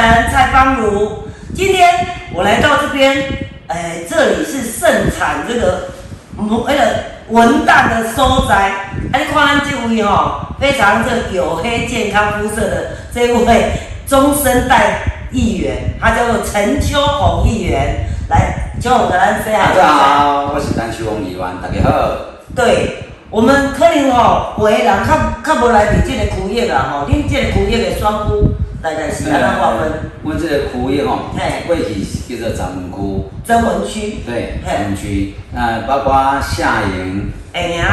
人蔡芳如。今天我来到这边，哎，这里是盛产这个那个文旦的收摘。哎，你看这位哈，非常这黝黑健康肤色的这位中生代议员，他叫做陈秋红议员。来，秋红跟咱 say 大家好，我是陈秋红议员，大家好。对，我们可能吼，有的人较较无来伫这个区域啦吼，恁这个区域的选区大概是安怎划分？阮这个区域吼，嘿。过去是叫做曾文区，曾文区、对，嘿。曾文区，那包括下营、下营、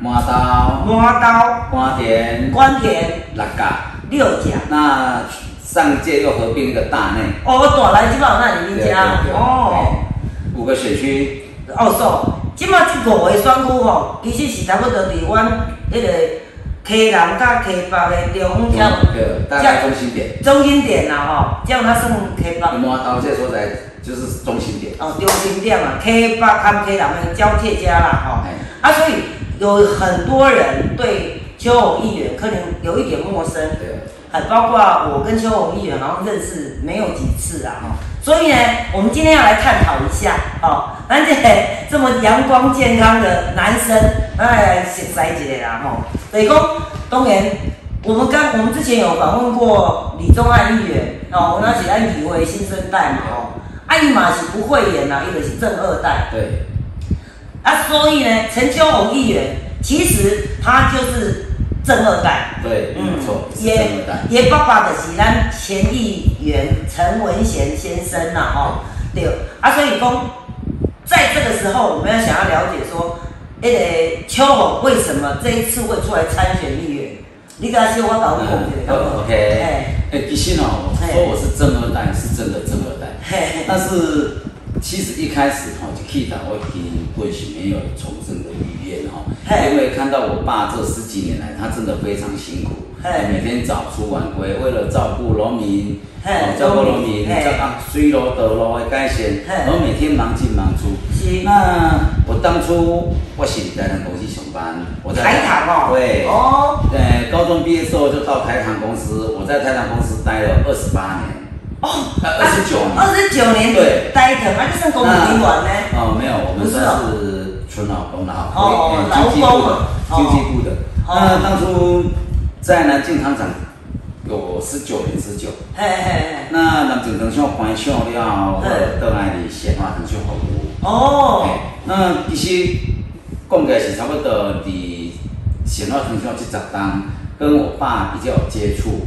马刀、马刀、关田、关田、六甲，六甲。那上届又合并一个大内，哦，大来即摆有那里恁家对对哦。对五个选区，哦，所，即摆即五个选区吼，其实是差不多伫阮迄个溪南甲溪北的中间对，大概中心点。中心点啦吼，这样它算溪北。麻刀这所在就是中心点，哦，中心点嘛，溪北和溪南的交界家啦，吼、哎啊，所以有很多人对邱红议员可能有一点陌生，对，还包括我跟邱红议员好像认识没有几次啊，哈，所以呢，我们今天要来探讨一下，哦，咱这个 这么阳光健康的男生，咱来熟悉一下啦，吼、就是讲，当然，我们刚我们之前有访问过李宗翰议员，哦，我那是咱以为新生代嘛，哦，啊，伊嘛是不会演啦，伊为是正二代。对，啊，所以呢，陈秋红议员其实他就是正二代，对，没有错，是也正二代。也爸爸的是咱前议员陈文贤先生呐、吼、对，啊，所以讲，在这个时候，我们要想要了解说，那个秋红为什么这一次会出来参选议员？你给他说，我搞个。嗯 OK，哎，哎，其实哦，我说我是正二代，是真的正二代。但是其实一开始哈，就 K 党我已经或许没有从政的语言哈，因为看到我爸这十几年来，他真的非常辛苦，嘿每天早出晚归，为了照顾农民，照顾农民，嘿照顾水路、道路的改善，嘿然后每天忙进忙出。是那我当初我是台糖公司上班，我在台糖哦。对，哦。呃，高中毕业之后就到台糖公司，我在台糖公司待了二十八年。哦，二十九年。二十九年对。待着嘛，就算公务人员呢？哦，没有，我们算是纯劳工啦，哦呃经济部的劳工啊，经济部的。哦。那当初在南京糖厂有十九年之久，嘿嘿嘿。那南京糖厂关厂了后，我嘿倒来伫咸化糖厂服务。哦，那其实讲起来是差不多伫咸化糖厂这十档，跟我爸比较有接触。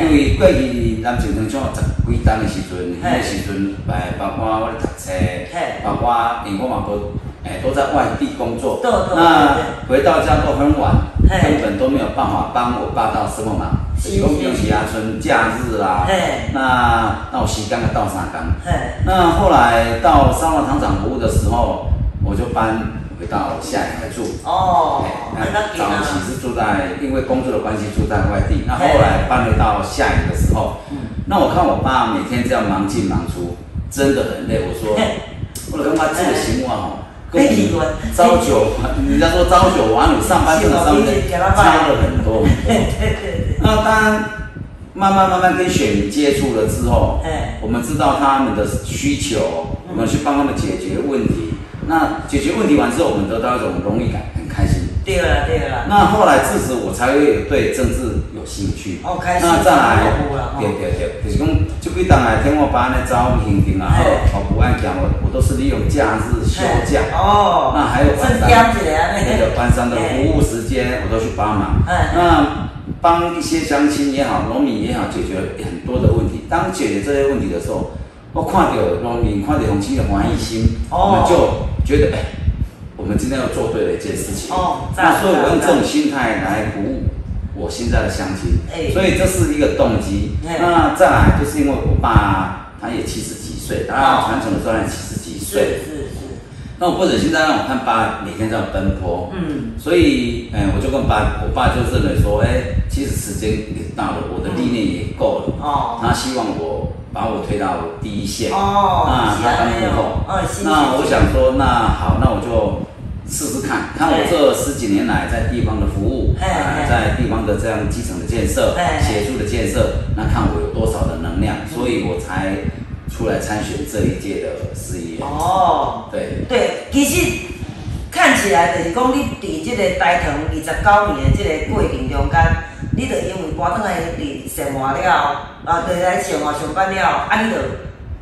因，为过去南京糖厂十几档的时阵，嘿。迄个时阵，诶，包括我咧读册嘿，包括因为我嘛都，诶，都在外地工作那回到家都很晚，嘿根本都没有办法帮我爸到什么忙。是是讲平时啊，春假日啦嘿，那那有时间就到三工。那后来到三华厂长服务的时候，我就搬回到下营来住。哦，那那早期是住在，因为工作的关系住在外地。那后来搬回到下营的时候，那我看我爸每天这样忙进忙出，真的很累。我说，我就跟他这个行为哈，跟我们朝九，人家说朝九晚五上班这个上班差了很多。对对对，那当然，慢慢慢慢跟选民接触了之后哎，我们知道他们的需求，我们去帮他们解决问题。那解决问题完之后，我们得到一种荣誉感。对了对了，那后来自此我才会对政治有兴趣。哦开始那再来对对对，就是讲，这几当来天我班的招行程啊，嘿。好不按讲，我我都是利用假日休假。哦，那还有晚上那个晚上的服务时间，我都去帮忙。哎那帮一些乡亲也好，农民也好，解决很多的问题。当解决这些问题的时候，我看到农民，看到乡亲的欢喜心，哦。我们就觉得，哎，我们今天要做对了一件事情。哦赞那所以我用这赞种心态来鼓舞我现在的乡亲，哎。所以这是一个动机。哎。那再来就是因为我爸他也七十几岁，当然哦传承的时候他七十几岁。是是是，那我不忍心再让我看爸每天这样奔波，嗯，所以，哎、我就跟爸，我爸就认为说，哎、其实时间也到了，我的历练也够了，哦。他希望我把我推到第一线，哦那他当幕后，那我想说，那好，那我就试试看，看我这十几年来在地方的服务，嘿嘿哎。哎在地方的这样基层的建设哎、协助的建设，那看我有多少的能量，所以我才出来参选这一届的市议员。哦，对，对，其实看起来就是讲你伫这个台糖二十九年的这个过程中间，你就因为搬转来伫生活了，啊，对来生活上班了，啊，你就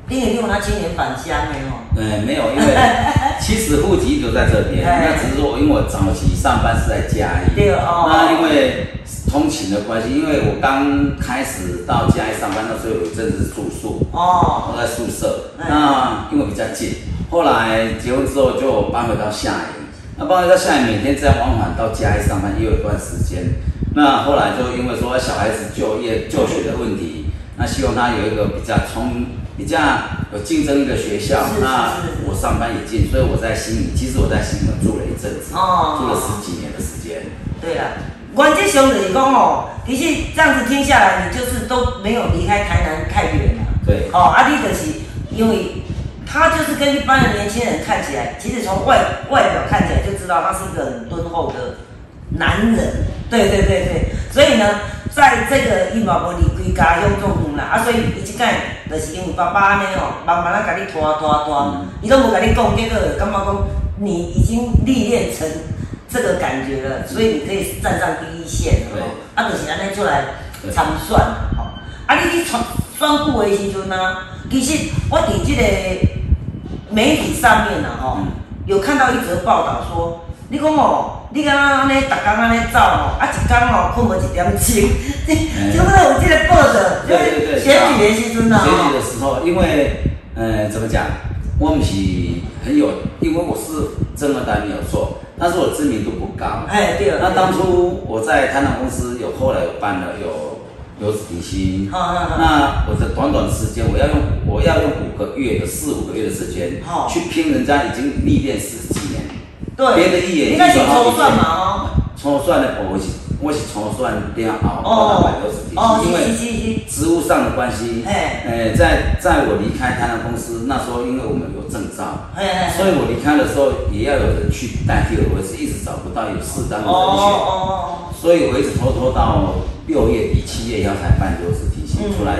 你你有那青年返乡的吼。呃，没有，因为 其实户籍留在这边，哎那只是说，因为我早期上班是在嘉义，对哦那因为通勤的关系，因为我刚开始到嘉义上班，那时候有一阵子是住宿，哦，我在宿舍，哎那因为比较近，后来结婚之后就搬回到下营，那搬回到下营，每天这样往返到嘉义上班，也有一段时间。那后来就因为说小孩子就业就学的问题，那希望他有一个比较聪、比较有竞争力的学校那我上班也近，所以我在新营，其实我在新营住了一阵子，哦住了十几年的时间。对啊，原则上就是讲哦，其实这样子听下来，你就是都没有离开台南太远了。对哦，啊，你就是因为他就是跟一般的年轻人看起来，其实从外外表看起来就知道他是一个很敦厚的男人。对对对对，所以呢，在这个伊嘛无离开家乡种远啦，啊，所以伊即摆就是因为爸爸呢吼，慢慢啊甲你拖拖拖。嗯，伊拢无甲你讲，结果感觉讲你已经历练成这个感觉了，所以你可以站上第一线吼。啊，就是安尼出来参选啦，吼。啊，你去选选举的时阵啊，其实我伫即个媒体上面啊，吼、嗯。有看到一则报道说，你讲哦，你敢若安尼，逐工安尼走哦，啊一工哦困无一点钟，嗯就那有这个报道，就对对对，是选举的时阵啊，选举吼的时候，因为呃怎么讲，我们是很有，因为我是正二代没有错，但是我知名度不高。哎对，那当初我在台南公司有后来有办了有有子底薪，好好好那我的短短的时间，我要用我要用五个月的四五个月的时间好去拼人家已经历练十几年，对，别的议员应该是已经好抽算嘛，哦，抽算的我是我是抽算了后，哦我来有子底哦，薪，因为职务上的关系，哎，哎，在在我离开台南公司那时候，因为我们有证照，所以我离开的时候也要有人去代替我，我是一直找不到有适当的哦人选，哦哦，所以我一直拖拖到六月底七月以后才办留职提醒嗯。出来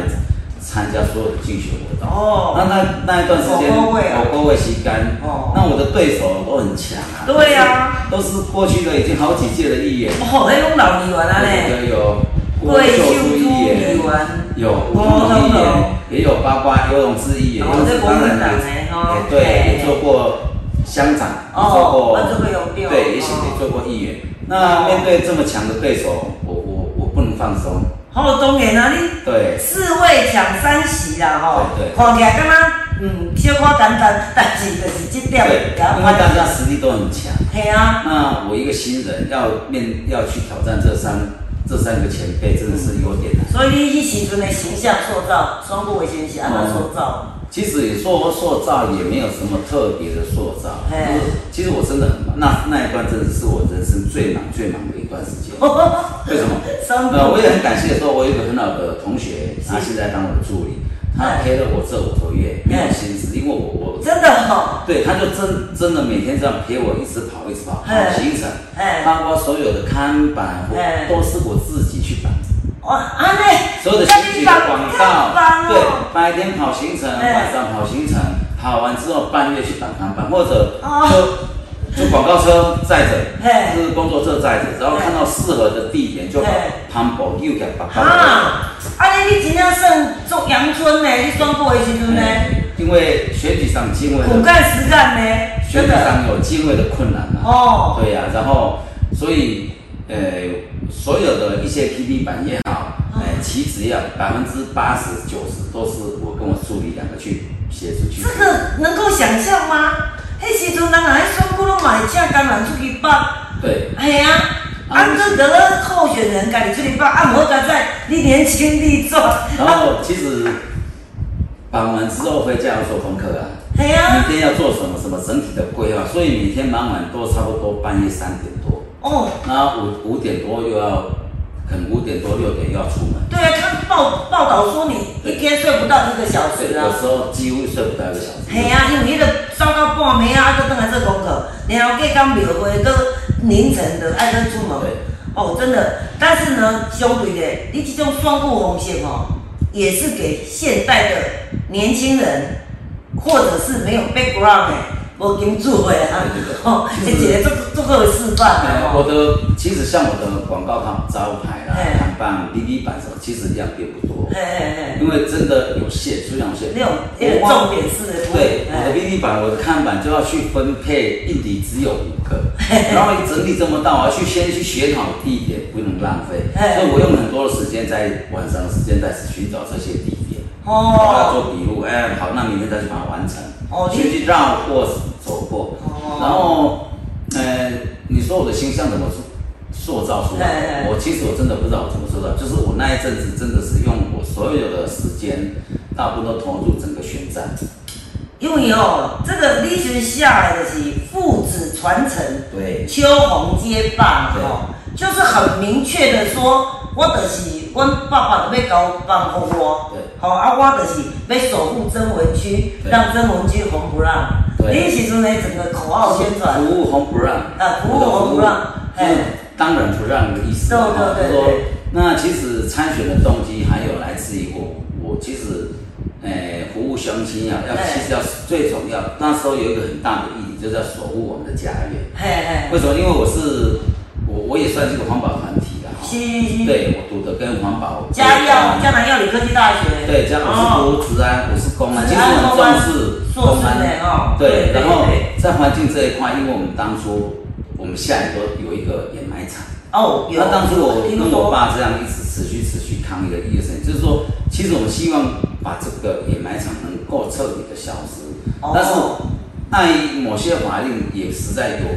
参加所有的竞选活动。哦。那那那一段时间，火锅味啊。火锅味吸干，哦。那我的对手都很强啊，对啊。都是，过去的已经好几届的议员，哦，迄种老议员啊对咧，对有郭贵秀珠议议员员。有郭通议员，也有包括游泳之议员，哦游泳之这国民党当然的哦也对，也做过乡长，也哦做过对，也许哦。也做过议员。那面对这么强的对手，我我我不能放松，好，当然啊，你对四位抢三席啦，吼，对对看起来敢若嗯小可简单，但是就是这点对，甲因为大家实力都很强。系啊，那我一个新人要面要去挑战这三这三个前辈，真的是有点难。所以你一时阵的形象塑造，双部维先是安怎塑造？其实也说塑造也没有什么特别的塑造，嘿。就是其实我真的很忙，那那一段真的是我人生最忙最忙的一段时间。为什么？呃，我也很感谢说，我有一个很好的同学，他现在当我的助理，他陪了我这五个月，没有心思，因为我我真的好，对，他就真真的每天这样陪我一直跑，一直跑，跑嘿行程嘿，包括所有的看板都是我自己去绑。哇，安尼，所有的选举的广告，对对，，白天跑行程，哎晚上跑行程，跑完之后半夜去绑看板，或者哦就就广告车载着，嘿就是工作车载着，然后看到适合的地点就把嘿攀保又给绑到。哈，安尼你真正算做阳春呢？你双部的时阵呢，因为选举上经纬的，苦干实干呢，选举上有经纬的困难嘛。哦，对呀、然后所以呃，所有的一些 PD 板也好，呃，棋子也好，百分之八十九十都是我跟我助理两个去协助去。这个能够想象吗？迄时阵人啊，迄选举拢嘛会请工人出去绑，对，系啊，啊，这个候选人家己出去绑，啊，无甲在你年轻力壮，然后其实绑完之后回家要做功课啊，系啊，明天要做什么什么整体的规划，所以每天忙完都差不多半夜三点多，哦，然后五五点多又要，可能五点多六点又要出门，对啊，他报报道说你一天睡不到一个小时啊。有时候几乎睡不到一个小时。嘿啊，因为迄个走到半暝啊，还搁倒来做功课，然后计讲庙会搁凌晨的爱搁出门对。哦，真的。但是呢，相对的，你这种双顾红线哦，也是给现代的年轻人，或者是没有 background 的。我经做的啊，哦，这几个做做做示范哎，我的其实像我的广告它招牌啦、看板、B B 板什么，其实量并不多，因为真的有限，数量有限。那种重点是，对，我的 B B 板，我的看板就要去分配，印底只有五个，然后整理这么大，我要去先去选好地点，不能浪费，所以我用很多的时间在晚上的时间在寻找这些地点，哦，要做笔录，哎，好，那明天再去把它完成，哦，去去绕过。走过，然后，呃，你说我的形象怎么塑塑造出来？我其实我真的不知道我怎么做到，就是我那一阵子真的是用我所有的时间，大部分都投入整个宣战。因为哦，这个历史下来的是父子传承，对，秋红接棒，哦，就是很明确的说，我的是我爸爸要搞帮给我，对，好啊，我的是要守护曾文区，让曾文区红不让。你时阵呢，整个口号宣传，服务红不让，啊，服务红不让，哎，当然不让的意思。对对对对。那其实参选的动机还有来自于我，我其实，诶，服务乡亲啊，要其实要最重要。那时候有一个很大的意义，就是要守护我们的家园。嘿嘿。为什么？因为我是，我我也算是个环保团对，我读的跟环保。嘉药，江南药理科技大学。对，江南是读职安，我是公安，其实很重视。做安的哦，对，然后在环境这一块，因为我们当初我们下里头有一个掩埋场哦，那当初我跟我爸这样一直持续持续抗议的一个事情，就是说，其实我们希望把这个掩埋场能够彻底的消失，但是那某些法令也实在有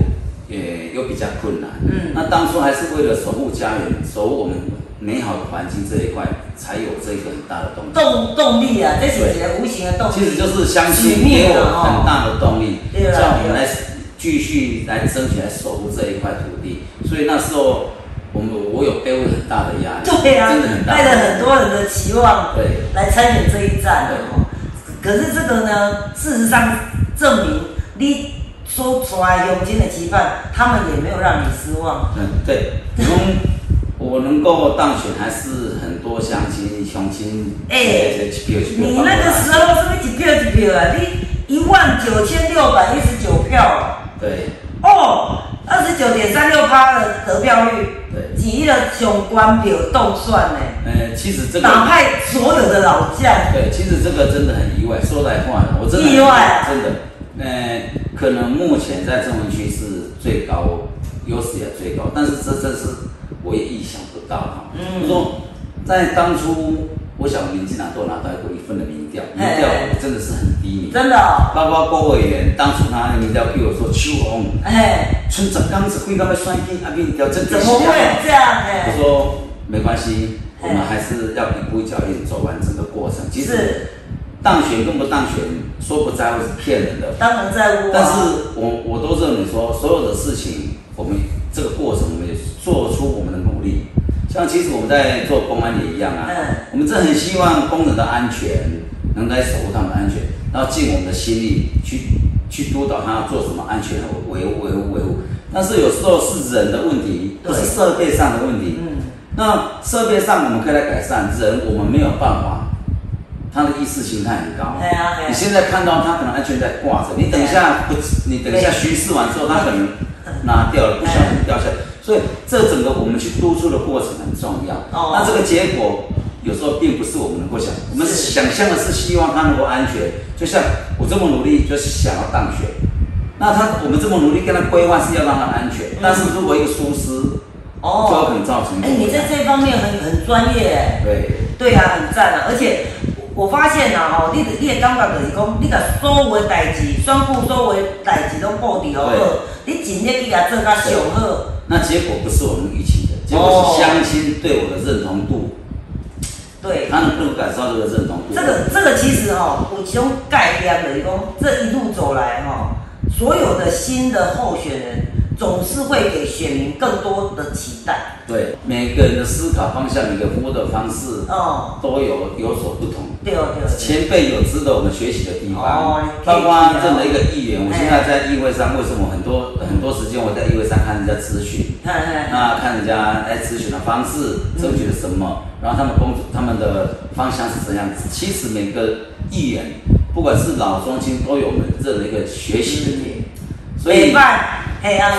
也又比较困难，嗯，那当初还是为了守护家园，守护我们。美好的环境这一块才有这个很大的动力。动动力啊，这是一个无形的动力。其实就是相信给我很大的动力，叫我们来继续来争取来守护这一块土地。所以那时候我们我有背负很大的压力，对啊，真的很大带着很多人的期望，对，来参与这一战的哦。可是这个呢，事实上证明你说出来永金的期盼，他们也没有让你失望。嗯，对，从。我能够当选，还是很多乡亲、乡亲哎，你那个时候是不是一票一票啊？你一万九千六百一十九票。对。哦，二十九点三六趴的得票率。对。挤了总关票动算呢。呃，其实这个。打败所有的老将。对，其实这个真的很意外。说来话呢，我真的意外，真的。呃，可能目前在中文区是最高，优势也最高，但是这这是。我也意想不到哈，就说在当初，我想民进党都拿到过一份的民调，民调真的是很低迷，真的。包括郭委员当初他的民调给我说秋红，哎，村长刚是会那么衰低，啊民调真怎么会这样呢？我说没关系，我们还是要一步一脚印走完整个过程。其实当选跟不当选，说不在乎是骗人的，当然在乎。但是我我都认为说，所有的事情，我们这个过程，我们也做出我们的努力，像其实我们在做公安也一样啊。嗯。我们真的很希望工人的安全，能来守护他们的安全，然后尽我们的心力去去督导他要做什么安全维护维护维护。但是有时候是人的问题，不是设备上的问题。嗯。那设备上我们可以来改善，人我们没有办法。他的意识形态很高。对啊。你现在看到他可能安全带挂着，你等一下不，你等一下巡视完之后，他可能拿掉了，不小心掉下来。所以这整个我们去督促的过程很重要。哦。那这个结果有时候并不是我们能够想，我们想象的是希望他能够安全。就像我这么努力，就是想要当选。那他我们这么努力跟他规划是要让他安全，但是如果一个疏失，哦，就可能造成。哎，你在这方面很很专业。对。对啊，很赞啊！而且我发现呐，吼，你你的感觉就是讲，你把所有的代志，宣布所有的代志都布置好，你尽力去甲做甲上好。那结果不是我们预期的，结果是相亲对我的认同度，对，他能够感受到这个认同度。这个这个其实哈，我其中概念的，讲这一路走来哈，所有的新的候选人总是会给选民更多的期待。对，每个人的思考方向，你的服务的方式，哦，都有有所不同。对对对。前辈有值得我们学习的地哦方，包括啊任何一个议员，我哎现在在议会上，为什么很多很多时间我在议会上看人家咨询，那看人家哎咨询的方式，争取了什么，然后他们工作他们的方向是怎样子。其实每个议员，不管是老中青，都有我们任何一个学习的点，所以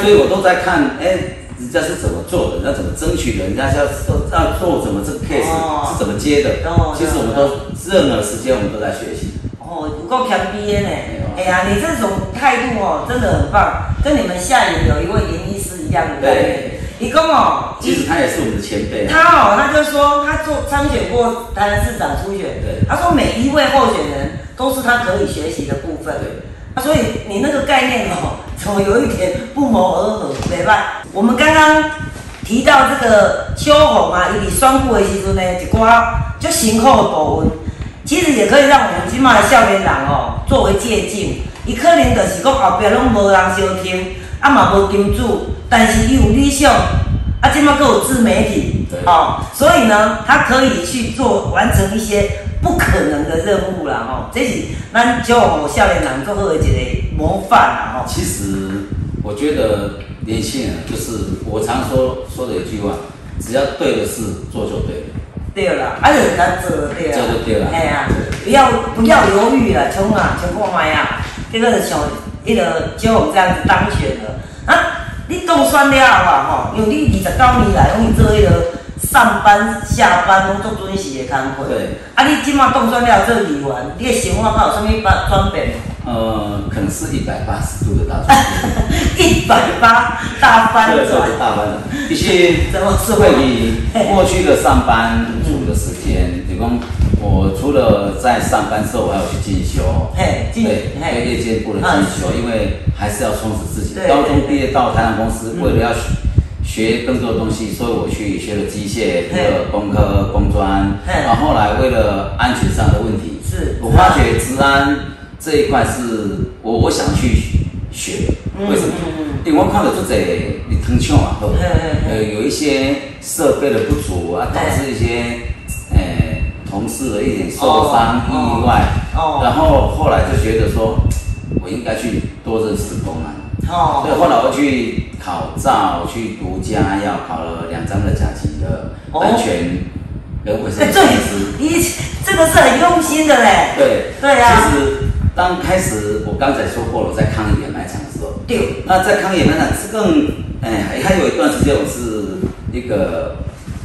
所以我都在看，哎、人家是怎么做的，人家怎么争取的，人家是要要做怎么这个 case、哦。是怎么接的。哦其实我们都任何时间我们都在学习。哦，不够强逼的呢。哎呀，你这种态度哦，真的很棒，跟你们下营有一位严医师一样的概念。一共哦，其实他也是我们的前辈啊。他哦，他就说他做参选过台南市长初选，对他说每一位候选人都是他可以学习的部分。对啊，所以你那个概念哦，怎么有一点不谋而合？没办法，我们刚刚提到这个秋红啊，伊伫选举的时阵呢，一寡就辛苦的部分，其实也可以让我们今麦的少年人哦作为借鉴。伊可能就是讲后壁拢无人收听，啊嘛无金主，但是伊有理想，啊今麦佫有自媒体对，哦，所以呢，他可以去做完成一些不可能的任务啦，吼、这是咱少红少年人做好的一个模范啦，吼、其实我觉得年轻人就是我常说说的一句话，只要对的事做就对了。对啦，啊，人家做就对啦，做就对啦哎呀，不要不要犹豫啦，冲啊，冲看卖啊，结果就像迄个就我们这样子当选了啊，你当选了啊吼，因为你二十九年来拢是做迄个上班下班拢做准时的工课，对，啊，你即马当选了做议员，你的生活敢有啥物转转变？呃，可能是一百八十度的大转变。一百八大翻对，转，大翻转，必须怎么说会以过去的上班族的时间，比如我除了在上班之后，我还要去进修，嘿，进对，嘿。对夜间部的进修，因为还是要充实自己。对高中毕业到台湾公司，为了要学学更多的东西，所以我去学了机械、学了工科、工专，嘿。然后后来为了安全上的问题，是。我发觉治安这一块是我我想去学为什么？因为我看到这在你腾讯啊，呃有一些设备的不足啊，导致一些呃同事的一点受伤哦意外，哦然后后来就觉得说，我应该去多认识工人。哦所以后来我去考照，去读家要考了两张的甲级的哦安全跟卫生哎，知对。，你这个是很用心的嘞。对对啊其实当开始我刚才说过了，在抗议掩埋场的时候，对，那在抗议掩埋场是更，哎，还还有一段时间我是一个，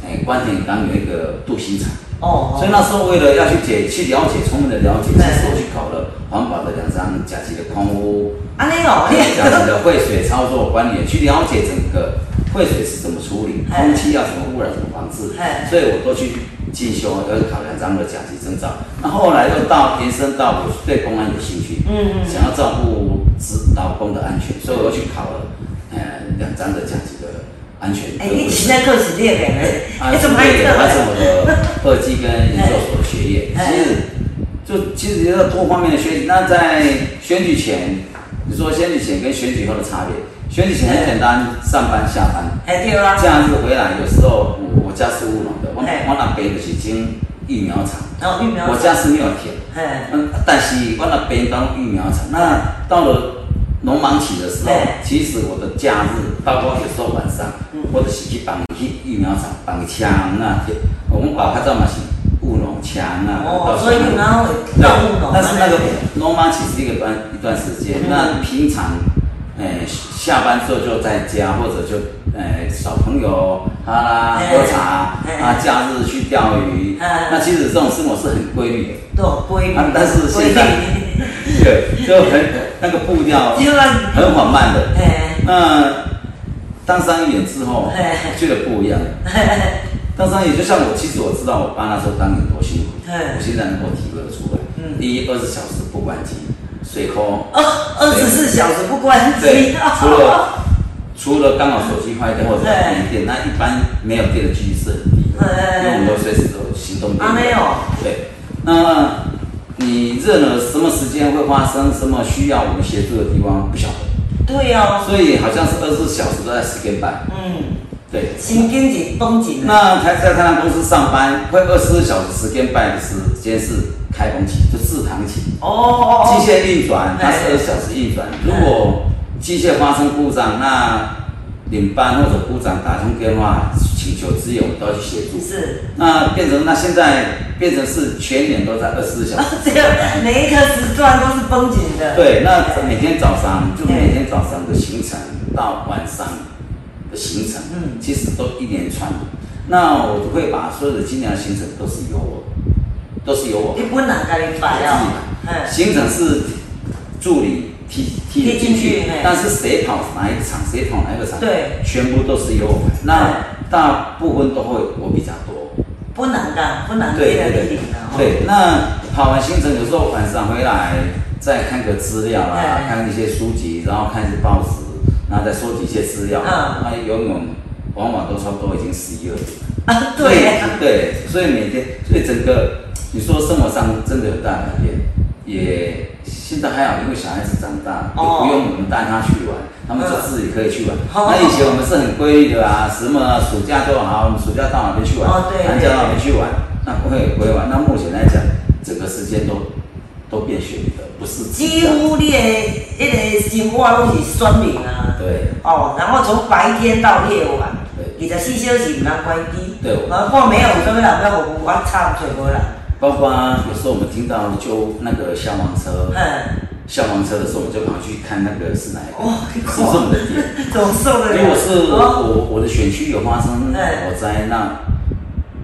哎，关田刚有一个镀锌厂，哦，所以那时候为了要去解去了解充分的了解，其实我去考了环保的两张甲级的空屋。安尼哦，还有你甲级的汇水操作管理，去了解整个汇水是怎么处理，哎。空气要怎么污染，怎么防治哎，所以我都去进修，要考两张的甲级证照。那后来又到延伸到我对公安有兴趣，嗯嗯。想要照顾职老公的安全，所以我又去考了呃两张的甲级的安全。哎，你现在课是练的嘞，啊，你怎么还这个完成我的 二技跟研究所的学业。哎。其实就其实要多方面的学习。那在选举前，你说选举前跟选举后的差别，选举前很简单，上班下班，哎对啊，假日回来，有时候我我家是务农的，我那边就是种育苗场，然后疫苗，我家是没有田。哎，嗯，但是我那边当育苗场，那到了农忙期的时候，其实我的假日，包括有时候晚上嗯，或者是去帮去育苗场帮枪啊，我们爸拍照嘛是务农枪啊，哦，所以你然后对。到务农，但是那个农忙期是一个段一段时间，嗯。那平常，诶、下班之后就在家，或者就诶、找朋友哈啦哎喝茶哎啊，假日去钓鱼，哎那其实这种生活是很规律的。都规律啊，但是现在对，就很那个步调 很缓慢的。哎，那当上议员之后嘿，觉得不一样。当上议员就像我，其实我知道我爸那时候当年多辛苦，我现在能够体会得出来。嗯第一，二十小时不关机，水沟。二二十四小时不关对机，，除了 除了刚好手机坏掉或者嘿没电，那一般没有电的几率是很低的，因为我们都随时都有行动电。啊没有。对，那你任何什么时间会发生什么需要我们协助的地方不晓得，对呀，所以好像是二十四小时都在时间半。嗯，对，心经紧绷紧，那台在台南公司上班，会二十四小时时间半的时间是开工期，就自扛期。哦机械运转，它是哎二小时运转。如果机械发生故障，那领班或者部长打通电话请求支援，我都要去协助。是。那变成那现在变成是全年都在二十四小时。这个每一个时段都是绷紧的。对，那每天早上就每天早上的行程到晚上的行程，嗯其实都一连串。那我就会把所有的今年的行程都是由我，都是由我。你本人给你摆哦，嗯，行程是助理替替你进去，但是谁跑哪一个场，谁跑哪一个场，对，全部都是由我。排。那大部分都会我比较多。不难的，不难对对对。对，那跑完行程有时候晚上回来再看个资料啦，哎看一些书籍，然后看一些报纸，然后再收集一些资料。嗯。那游泳往往都差不多已经十一二点。啊，对呀，对，所以每天，所以整个你说生活上真的有大改变，也现在还好，因为小孩子长大，也哦不用我们带他去玩，他们就自己可以去玩。哦那以前我们是很规律的啊，什么暑假都好，我们暑假到哪边去玩，哦对寒假到哪边去玩，那不会不会玩。那目前来讲，整个时间都都变学的，不是几乎你的那个生活都是选民啊。对哦，然后从白天到夜晚，对二十四小时唔通关机。对啊，看没有什么人要我我差找无人。包括有时候我们听到就那个消防车，嗯，消防车的时候，我们就赶快去看那个是哪一个，哇，你是不是我们的点？怎么受得了？如果是哦，我我的选区有发生哎火灾，那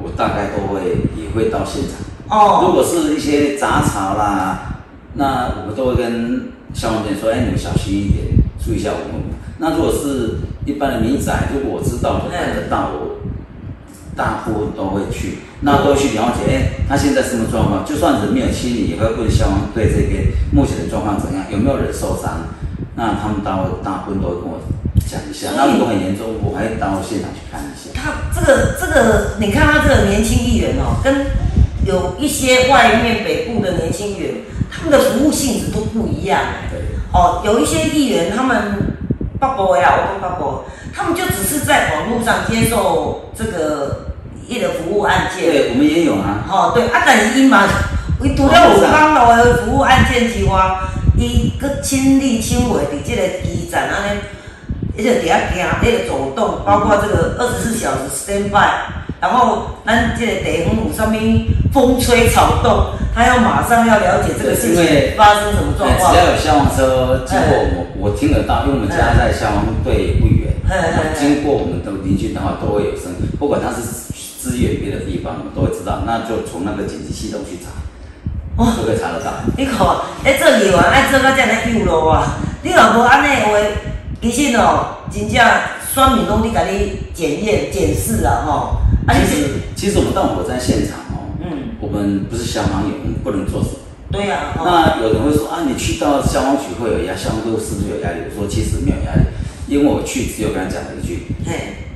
我大概都会也会到现场。哦如果是一些杂草啦，那我们都会跟消防队说：“哎，你们小心一点，注意一下我们。”那如果是一般的民宅，如果我知道我看得到，我大部分都会去，那都去了解，哎，他现在什么状况？就算人没有清理，也会问消防队这边目前的状况怎样，有没有人受伤？那他们大大部分都会跟我讲一下。那如果很严重，我还会到现场去看一下。他这个这个，你看他这个年轻议员哦，跟有一些外面北部的年轻议员，他们的服务性质都不一样。对，哦，有一些议员他们北部的啊，我讲北部的，他们就只是在网络上接受这个一个服务案件。对，我们也有啊。哦，对啊，但是伊嘛，伊除了有帮路的服务案件之外，伊佮亲力亲为伫即个基层安尼，伊就伫遐行，迄个走动，包括这个二十四小时 stand by，然后咱这个地方有啥物风吹草动，他要马上要了解这个事情发生什么状况哎只。要有消防车经过我，我听得到，因为我们家在消防队不远经过我们的邻居的话都会有声，不管他是支援别的地方，我们都会知道，那就从那个紧急系统去查，哦就可以查得到。你看，哎，做议员爱做到这样的幼路啊！你若无安尼的话，其实哦，真正选民拢伫甲你检验、检视啊，吼。啊，其实其实我们到火灾现场哦，嗯，我们不是消防员，我们不能做什么。对啊，吼。那有人会说啊，你去到消防局会有压，消防队是不是有压力？我说其实没有压力，因为我去只有跟他讲了一句，嘿，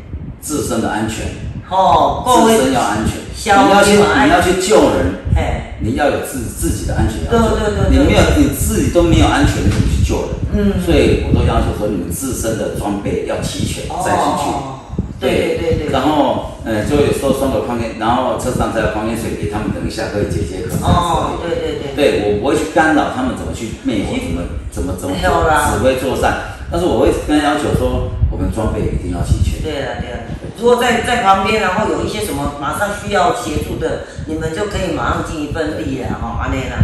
自身的安全，吼，各自身，要安全，你要去你要去救人，嘿，你要有自自己的安全要求。对对对对你没有你自己都没有安全，你怎么去救人？嗯所以我都要求说，你们自身的装备要齐全再进去。哦对对对对。然后，呃，就有时候双手矿泉，然后车上再有矿泉水给他们，等一下可以解解渴。哦，对对对。对我不会去干扰他们怎么去灭火，怎么怎么怎么指挥作战，但是我会跟他要求说，我们装备一定要齐全。对了对了，如果在在旁边，然后有一些什么马上需要协助的，你们就可以马上尽一份力啊，哈，安尼啦。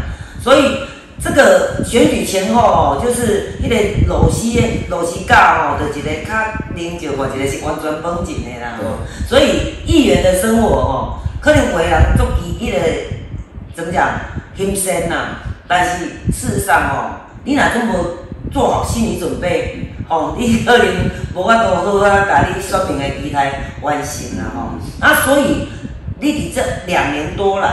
所以这个选举前后哦，就是迄个老西的露西架哦，就一个较零九或，一个是完全绷紧的啦。吼。所以议员的生活哦，可能为人足伊迄个怎么讲轻松呐，但是事实上哦，你若真无做好心理准备，哦，你可能无法度好啊，把你选民的期待完成啦，吼、啊，所以你伫这两年多来，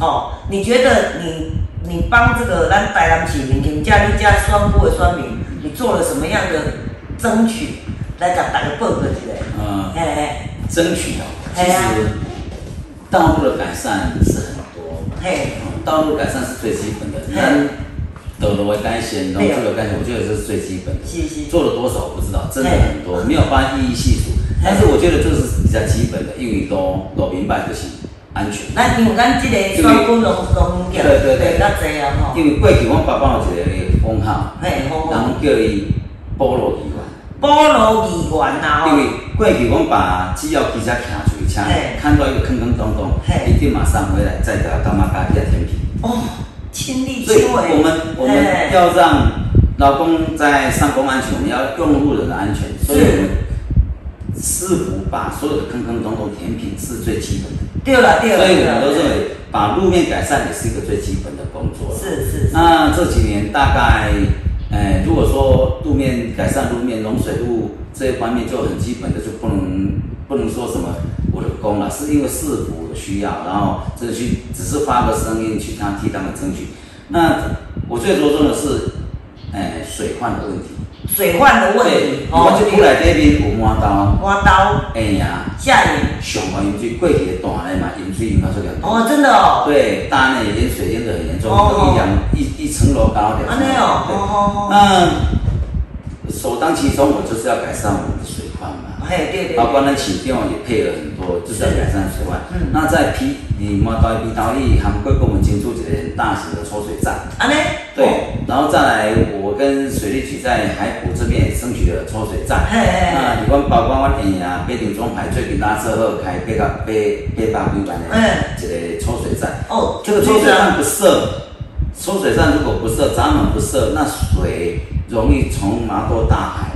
哦，你觉得你你帮这个咱台南市民，你家你家双部的双民，你做了什么样的争取，来甲大家报告一下？嗯，嘿嘿争取哦，其实道路的改善是很多，嘿，嗯道路改善是最基本的。嘿那道路的改善，农对啊村的改善，我觉得这是最基本的。是是，做了多少我不知道，真的很多，没有办法一一细数。但是我觉得这是比较基本的，因为都都明白就是安全。咱因为咱这个双股农农业，对对对较济啊吼。因为过去我爸爸有一个封号，然后。叫伊菠萝鱼丸。菠萝议员呐吼因。为过去阮爸只要骑车骑出去，车看到一个坑坑洞洞，一定马上回来，再给他干妈家给他填平。哦，亲力所以亲为。我们我们要让老公在上工安全，我们要用路人的安全，所以我们师傅把所有的坑坑洞洞填平是最基本的。对了对了。所以我们都认为把路面改善也是一个最基本的工作。是是是。那这几年大概，呃，如果说路面改善路面融水路这一方面就很基本的，就不能不能说什么我的功了，是因为市府需要，然后这去只是发个声音去他替他们争取。那我最着重的是，哎，水患的问题。水患的问题，，我就过来这边有满刀，挖刀哎呀，下雨，上完淹水，过去的大嘞嘛，淹水淹到这个。哦，真的哦，对，大内淹水淹得很严重，哦一两一一层楼高的。安尼哦，对哦哦哦，那首当其冲，我就是要改善我们的水。嘿，对对，包括呢，起电也配了很多，至少两三十万。嗯那在皮你马刀皮刀一韩国跟我们进驻一个很大型的抽水站。安尼，对，然后再来，我跟水利局在海浦这边也争取了抽水站。嘿那你讲包括我园啊，北顶中排最近拉车后开八个八八百几万的嗯一个抽水站。哦，这个抽水站不设，抽水站如果不设闸门不设，那水容易从麻豆大海，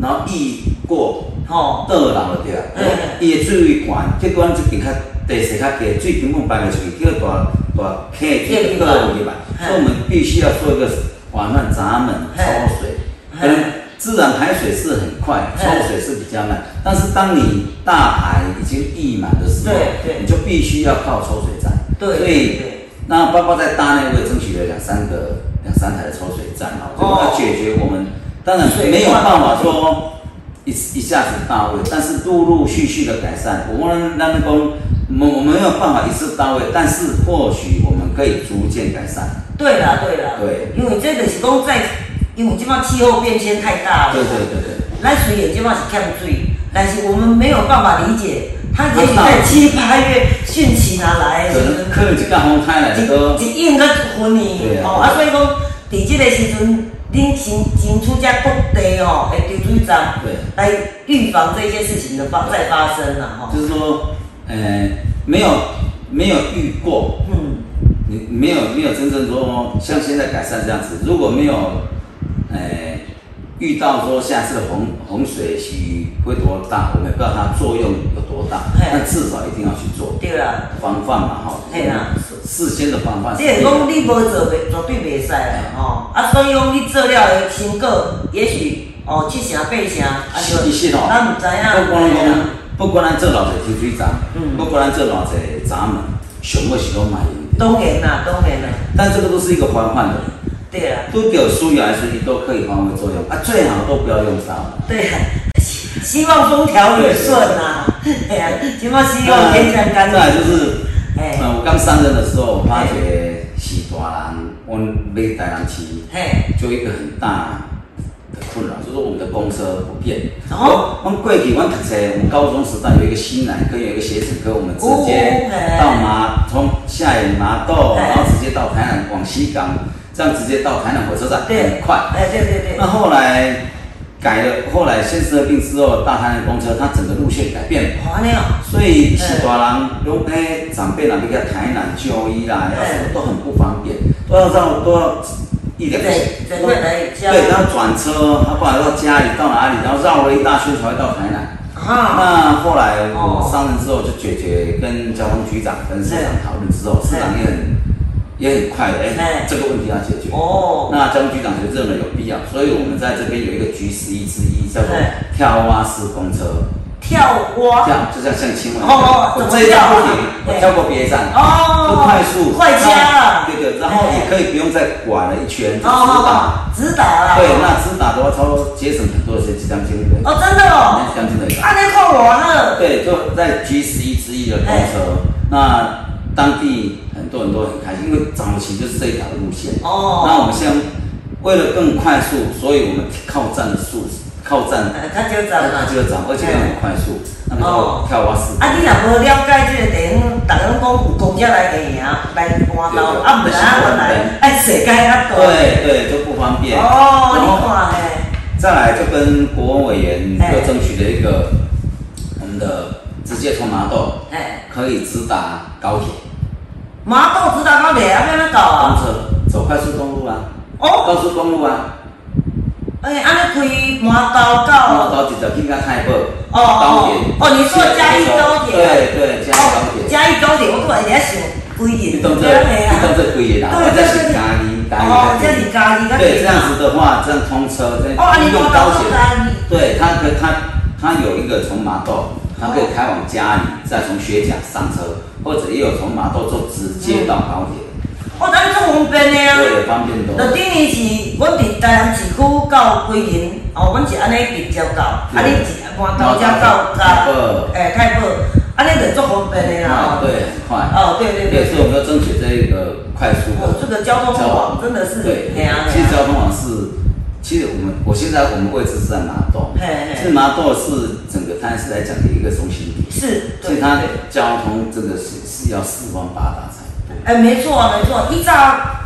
然后溢过吼，倒流就对啊嗯。伊的水位悬，结果咱这边较地势较低，水根本排不出去，叫大大溪水倒入去嘛。嗯所以我们必须要做一个缓慢闸门抽水，嗯可能自然排水是很快，嗯抽水是比较慢。但是当你大海已经溢满的时候对对，你就必须要靠抽水站。对所以对那包括在大内，我也争取了两三个、两三台的抽水站啊，就要解决我们。当然没有办法说一一下子到位，但是陆陆续续的改善。我们那个工，我我们没有办法一次到位，但是或许我们可以逐渐改善。对啦对啦，对因为这个是讲在，因为即摆气候变迁太大了，对对对对。咱虽然即摆是欠水，但是我们没有办法理解，它也许在七八月汛期拿来的可能可能一个风开来都一一应该分呢对，啊哦啊，所以讲，伫即个时阵，恁先先出遮各地哦，的抽水站，对来预防这些事情的发再发生啦，吼，就是说，呃，没有没有遇过，嗯，你没有没有真正说像现在改善这样子，如果没有，呃，遇到说下次的洪洪水期会多大，我们也不知道它作用有多大，嘿。但至少一定要去做对啦，防范嘛，哈，嘿啦事先的防范。即个讲你无做袂绝对袂使啦，吼，啊，所以讲你做了的成果，也许哦七成八成，啊其实哦，咱毋知影，不管讲，不管咱做偌济抽水站，嗯不管咱做偌济闸门，上尾是拢买。当然啦，当然啦，但这个都是一个防范的，对啊。都有需要还是你都可以发挥作用啊，最好都不要用到。对啊，希希望风调雨顺呐、哎呀，希望希望天降甘再。就是，哎。呃，我刚上任的时候，我发觉是大人，我们买台南市嘿，就一个很大的困扰，就是我们的公车不便。哦。我们过去我们读册，我们高中时代有一个新南跟，有一个协诊科，我们直接到麻从下野麻豆，然后直接到台南往西港，这样直接到台南火车站，对，很快。哎，对对对。那，后来改了，后来县市合并之后，大台南公车它整个路线改变了，哦，所以是大人拢诶长辈啦，你看台南就医啦，要什么都很不方便，都要绕都要一两对，对对来加对，然后转车，他不然到家里到哪里，然后绕了一大圈才会到台南。啊，那后来哦。我上任之后就解决，跟交通局长跟市长讨论之后，市长也很也很快的，哎哎，这个问题要解决。哦，那江局长就认为有必要，所以我们在这边有一个局十一之一，叫做哎。跳蛙式公车，跳蛙，这样就像像青蛙。哦怎么我这一站不停，跳啊我跳过别站，哦。就快速，快加。啊对对，然后也可以不用再拐了一圈，就直哦达。，直达啦，对，那直达的话，超节省很多的时间，将近的，哦，真的哦，将近的。啊，你靠我呢，对，就在 G 十一之一的公车，那当地很多人都很开心，因为早期就是这一条的路线。哦那我们现在为了更快速，所以我们靠站的速靠站哎，较少站它啦，就涨，而且又很快速。那那个叫跳蛙式。啊，你若无了解这个地方，逐个拢讲有公车来行来搬到，啊，毋知影原来哎世界较大。对对，就不方便。哦，你看嘿。再来就跟国文委员又争取了一个，我们的直接从麻豆，哎，可以直达高铁。麻豆直达高铁，要安怎搞啊？公车，走快速公路啊。哦。高速公路啊。哎，安尼开麻豆到。麻豆直接去到太保。哦哦。哦，你说嘉义高铁。对对，嘉义高铁。嘉义高铁，我突然间想，几年？你当这，你当这几年啊？对对对。嘉义。哦，这里咖喱，对，这样子的话，这样通车，这样用高铁，对，它可它它有一个从麻豆，它可以开往家里，再从雪甲上车，或者也有从麻豆坐直接到高铁。哦，那足方便的啊。对，方便多。就等于是，阮伫台南市区到桂林，哦，阮是安尼直接到，啊，你是麻豆车到嘉，诶，太保。啊，那个做方便的啦，对，很快。哦，对对对。所以我们要争取这个快速的。这个交通网真的是。对。其实交通网是，其实我们我现在我们位置是在麻豆。嘿嘿。其实麻豆是整个台南市来讲的一个中心点。是。所以它的交通真的是是要四方八达才。哎，没错没错，以前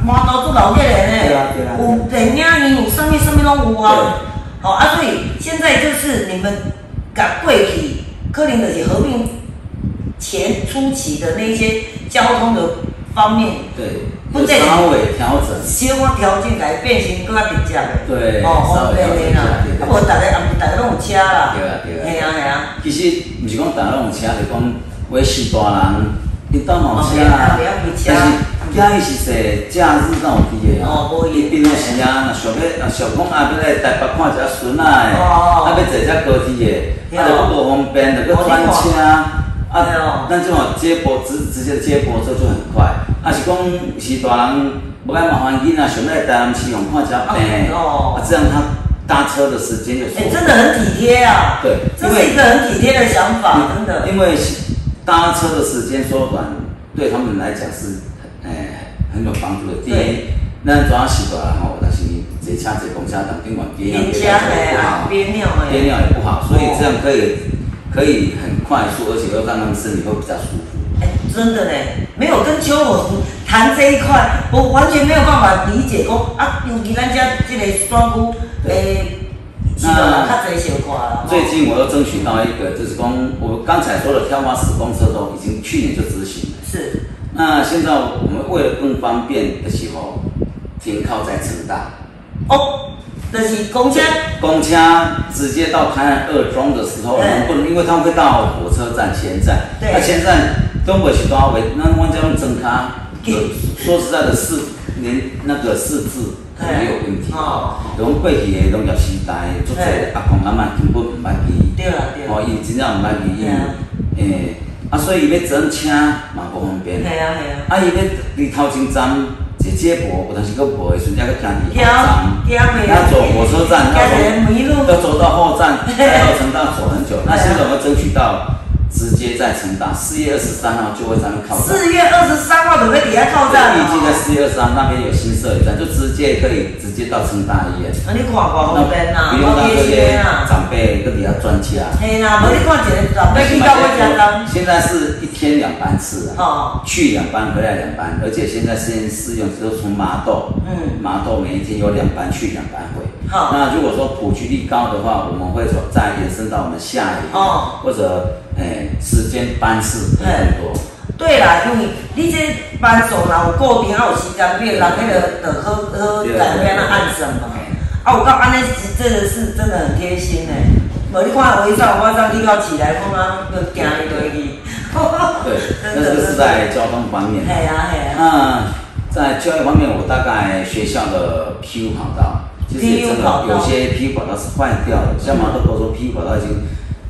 麻豆做老热人呢，有电影院，有什么什么拢有啊。好啊，所以现在就是你们甲过去，可能就是合并。前初期的那些交通的方面，对，稍微调整，小可调整来变成更加直接的，对，哦，方便的啦。啊，无大家也毋大家拢有车啦，对啊对啊，系啊系啊。其实毋是讲大家拢有车，是讲有时大人，你当冇车啊，但是假伊是坐假日那有滴的哦，无伊平常时啊，若想要，若想讲啊，要来台北看一下孙仔的，啊要坐只高铁的，啊就无方便，就要转车。啊，那这种接驳直直接接驳车就很快。啊，是讲是大人不爱麻烦囡仔，想要带他们去用看家病，啊，这样他搭车的时间就。哎，真的很体贴啊！对，这是一个很体贴的想法，真的。因为搭车的时间缩短，对他们来讲是哎很有帮助的。第一，咱主要习惯吼，但是坐车坐公车当宾馆憋尿憋不好，憋尿憋尿也不好，所以这样可以。可以很快速，而且又让他们身体会比较舒服。哎，真的嘞，没有跟邱某谈这一块，我完全没有办法理解。讲啊，尤其咱家这个双姑，诶，那较侪小块了。最近我又争取到一个，就是讲我刚才说的跳花式公车都已经去年就执行了。是。那现在我们为了更方便的时候，停靠在城大。哦。就是公车，公车直接到台南二中的时候，能不能？因为他们会到火车站前站，那前站东北是多少位？那万家用真卡，说实在的，四连那个四字没有问题。哦，用过去的农业时代，做者阿公阿妈根本唔捌记。对啦对啦。哦，伊真正唔捌记，诶，啊，所以伊要转车嘛不方便。系啊系啊。啊，伊要离头前站。直接驳，有当时个驳的时阵，要个行地铁站，要走火车站，要走要走到后站，再到城大走很久。那现在我们争取到。直接在成大，四月二十三号就会在那靠站。四月二十三号准备底下靠站已经在四月二十三那边有新设一站，就直接可以直接到成大医院。啊，你看看方便呐，不用那个长辈搁底下转车。嘿啦，无你看一个长辈去到我家当。现在是一天两班次啊，去两班，回来两班，而且现在先试用，只有从麻豆，嗯，麻豆每一天有两班去，两班回。好，那如果说普及率高的话，我们会说再延伸到我们下一哦，或者。诶，时间班次很多。对啦，因为你这班数若有固定，啊有时间表，人迄个就好好在那边按什嘛。啊，有到安尼，真的是真的很贴心诶。无你看，我一早我早起到起来，看啊，要行一堆去。对，那这个是在交通方面。系啊系啊。那在教育方面，我大概学校的 PU 跑道，其实真的有些 PU 跑道是坏掉的，像马都婆说 PU 跑道已经。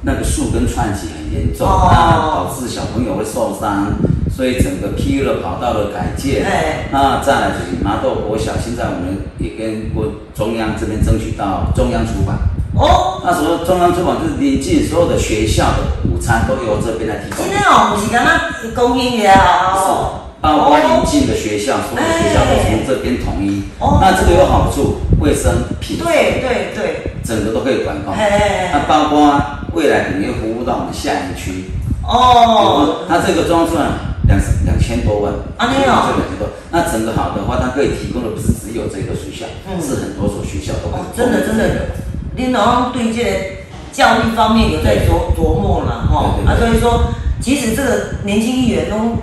那个树根串起很严重，那导致小朋友会受伤，所以整个 P U 的跑道的改建，那再来就是麻豆国小，现在我们也跟国中央这边争取到中央出版。哦，那时候中央出版就是临近所有的学校的午餐都由这边来提供。今天哦，不是刚刚供应的哦。包括临近的学校，所有的学校都从这边统一。哦。那这个有好处，卫生品质。对对对。整个都可以管控。那包括。未来可能会服务到我们下一区。哦，它这个装算两两千多万，啊没有这两千多。那整个好的话，它可以提供的不是只有这个学校，嗯是很多所学校都可以哦。真的真的，恁好像对这个教育方面有在琢琢磨了吼，对对对。啊，所以说其实这个年轻议员拢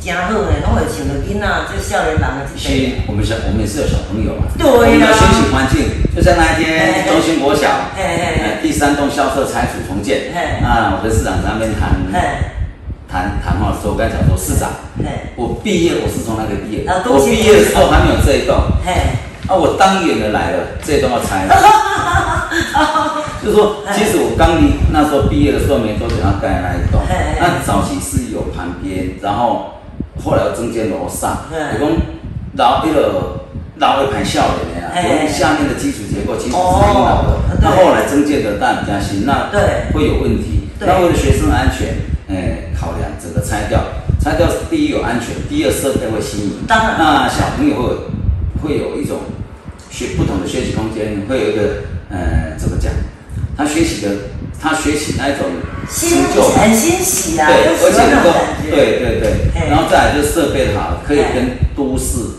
真好诶，拢会请着囡仔，这少年人的这其实些。我们小我们也是有小朋友嘛，对呀我们的学习环境就像那一天中心国小，嘿嘿嘿。呃第三栋校舍拆除重建哎，啊，我跟市长在那边谈哎，谈谈话的时候，我刚才讲说市长，嘿，我毕业我是从那个毕业，啊我毕业的时候还没有这一栋，嘿，啊，我当议员的来了，这一栋要拆了。就是说，其实我刚离那时候毕业的时候没多久，要盖那一栋。那早期是有旁边，然后后来又增建楼上，嘿有讲老一个老一盘笑脸的呀，嘿有讲下面的基础结构其实是哦很老的，那后来增建的当然比较新，那对。会有问题。那为了学生安全，哎，考量整个拆掉，拆掉第一有安全，第二设备会新颖，当然。那小朋友会有会有一种学不同的学习空间，会有一个呃怎么讲？他学习的，他学习那一种新旧很欣喜啊，对，而且能够。对对对，然后再来就是设备的好，可以跟都市，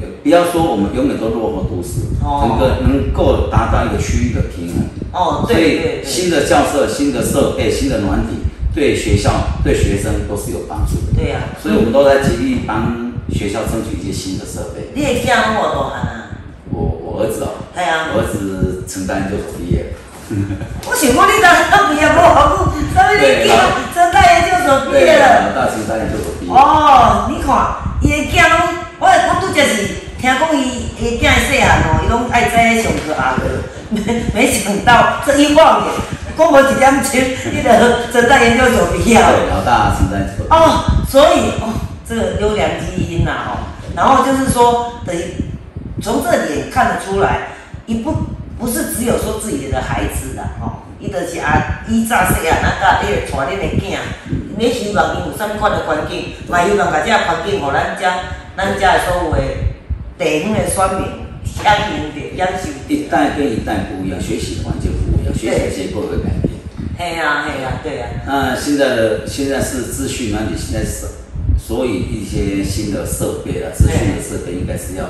呃不要说我们永远都落后都市，哦能够能够达到一个区域的平衡。哦，所以对新的教室、新的设备、新的软体，对学校、对学生都是有帮助的。对呀、所以我们都在极力帮学校争取一些新的设备。你的囝拢偌大汉啊？我我儿子哦，对啊我儿子成大研究所毕业。我想讲你当当毕业无好久，啥物你对囝成大研究所毕业了？大承担研究所毕业。哦，你看，伊的囝拢，我我拄则是听讲伊伊囝细汉哦，伊拢爱在上课下课，没 没想到这一晃眼，过无一点钟，你的承担研究所毕业了。对，老大承担研究所。哦，所以哦，这个优良基因呐、哦，然后就是说，等于从这点看得出来，一不不是只有说自己的孩子啦，哦，伊就是啊，以早细汉那甲你带恁的囝，你希望伊有啥物款的环境，嘛希望把这个环境，互咱遮咱遮的所有的地方的选民享用着享受着。一代跟一代不一样，学习的环境不一样，学习结构会改变。嘿啊嘿啊，对啊，那现在的现在是资讯软体，现在是所以一些新的设备啊，资讯的设备应该是要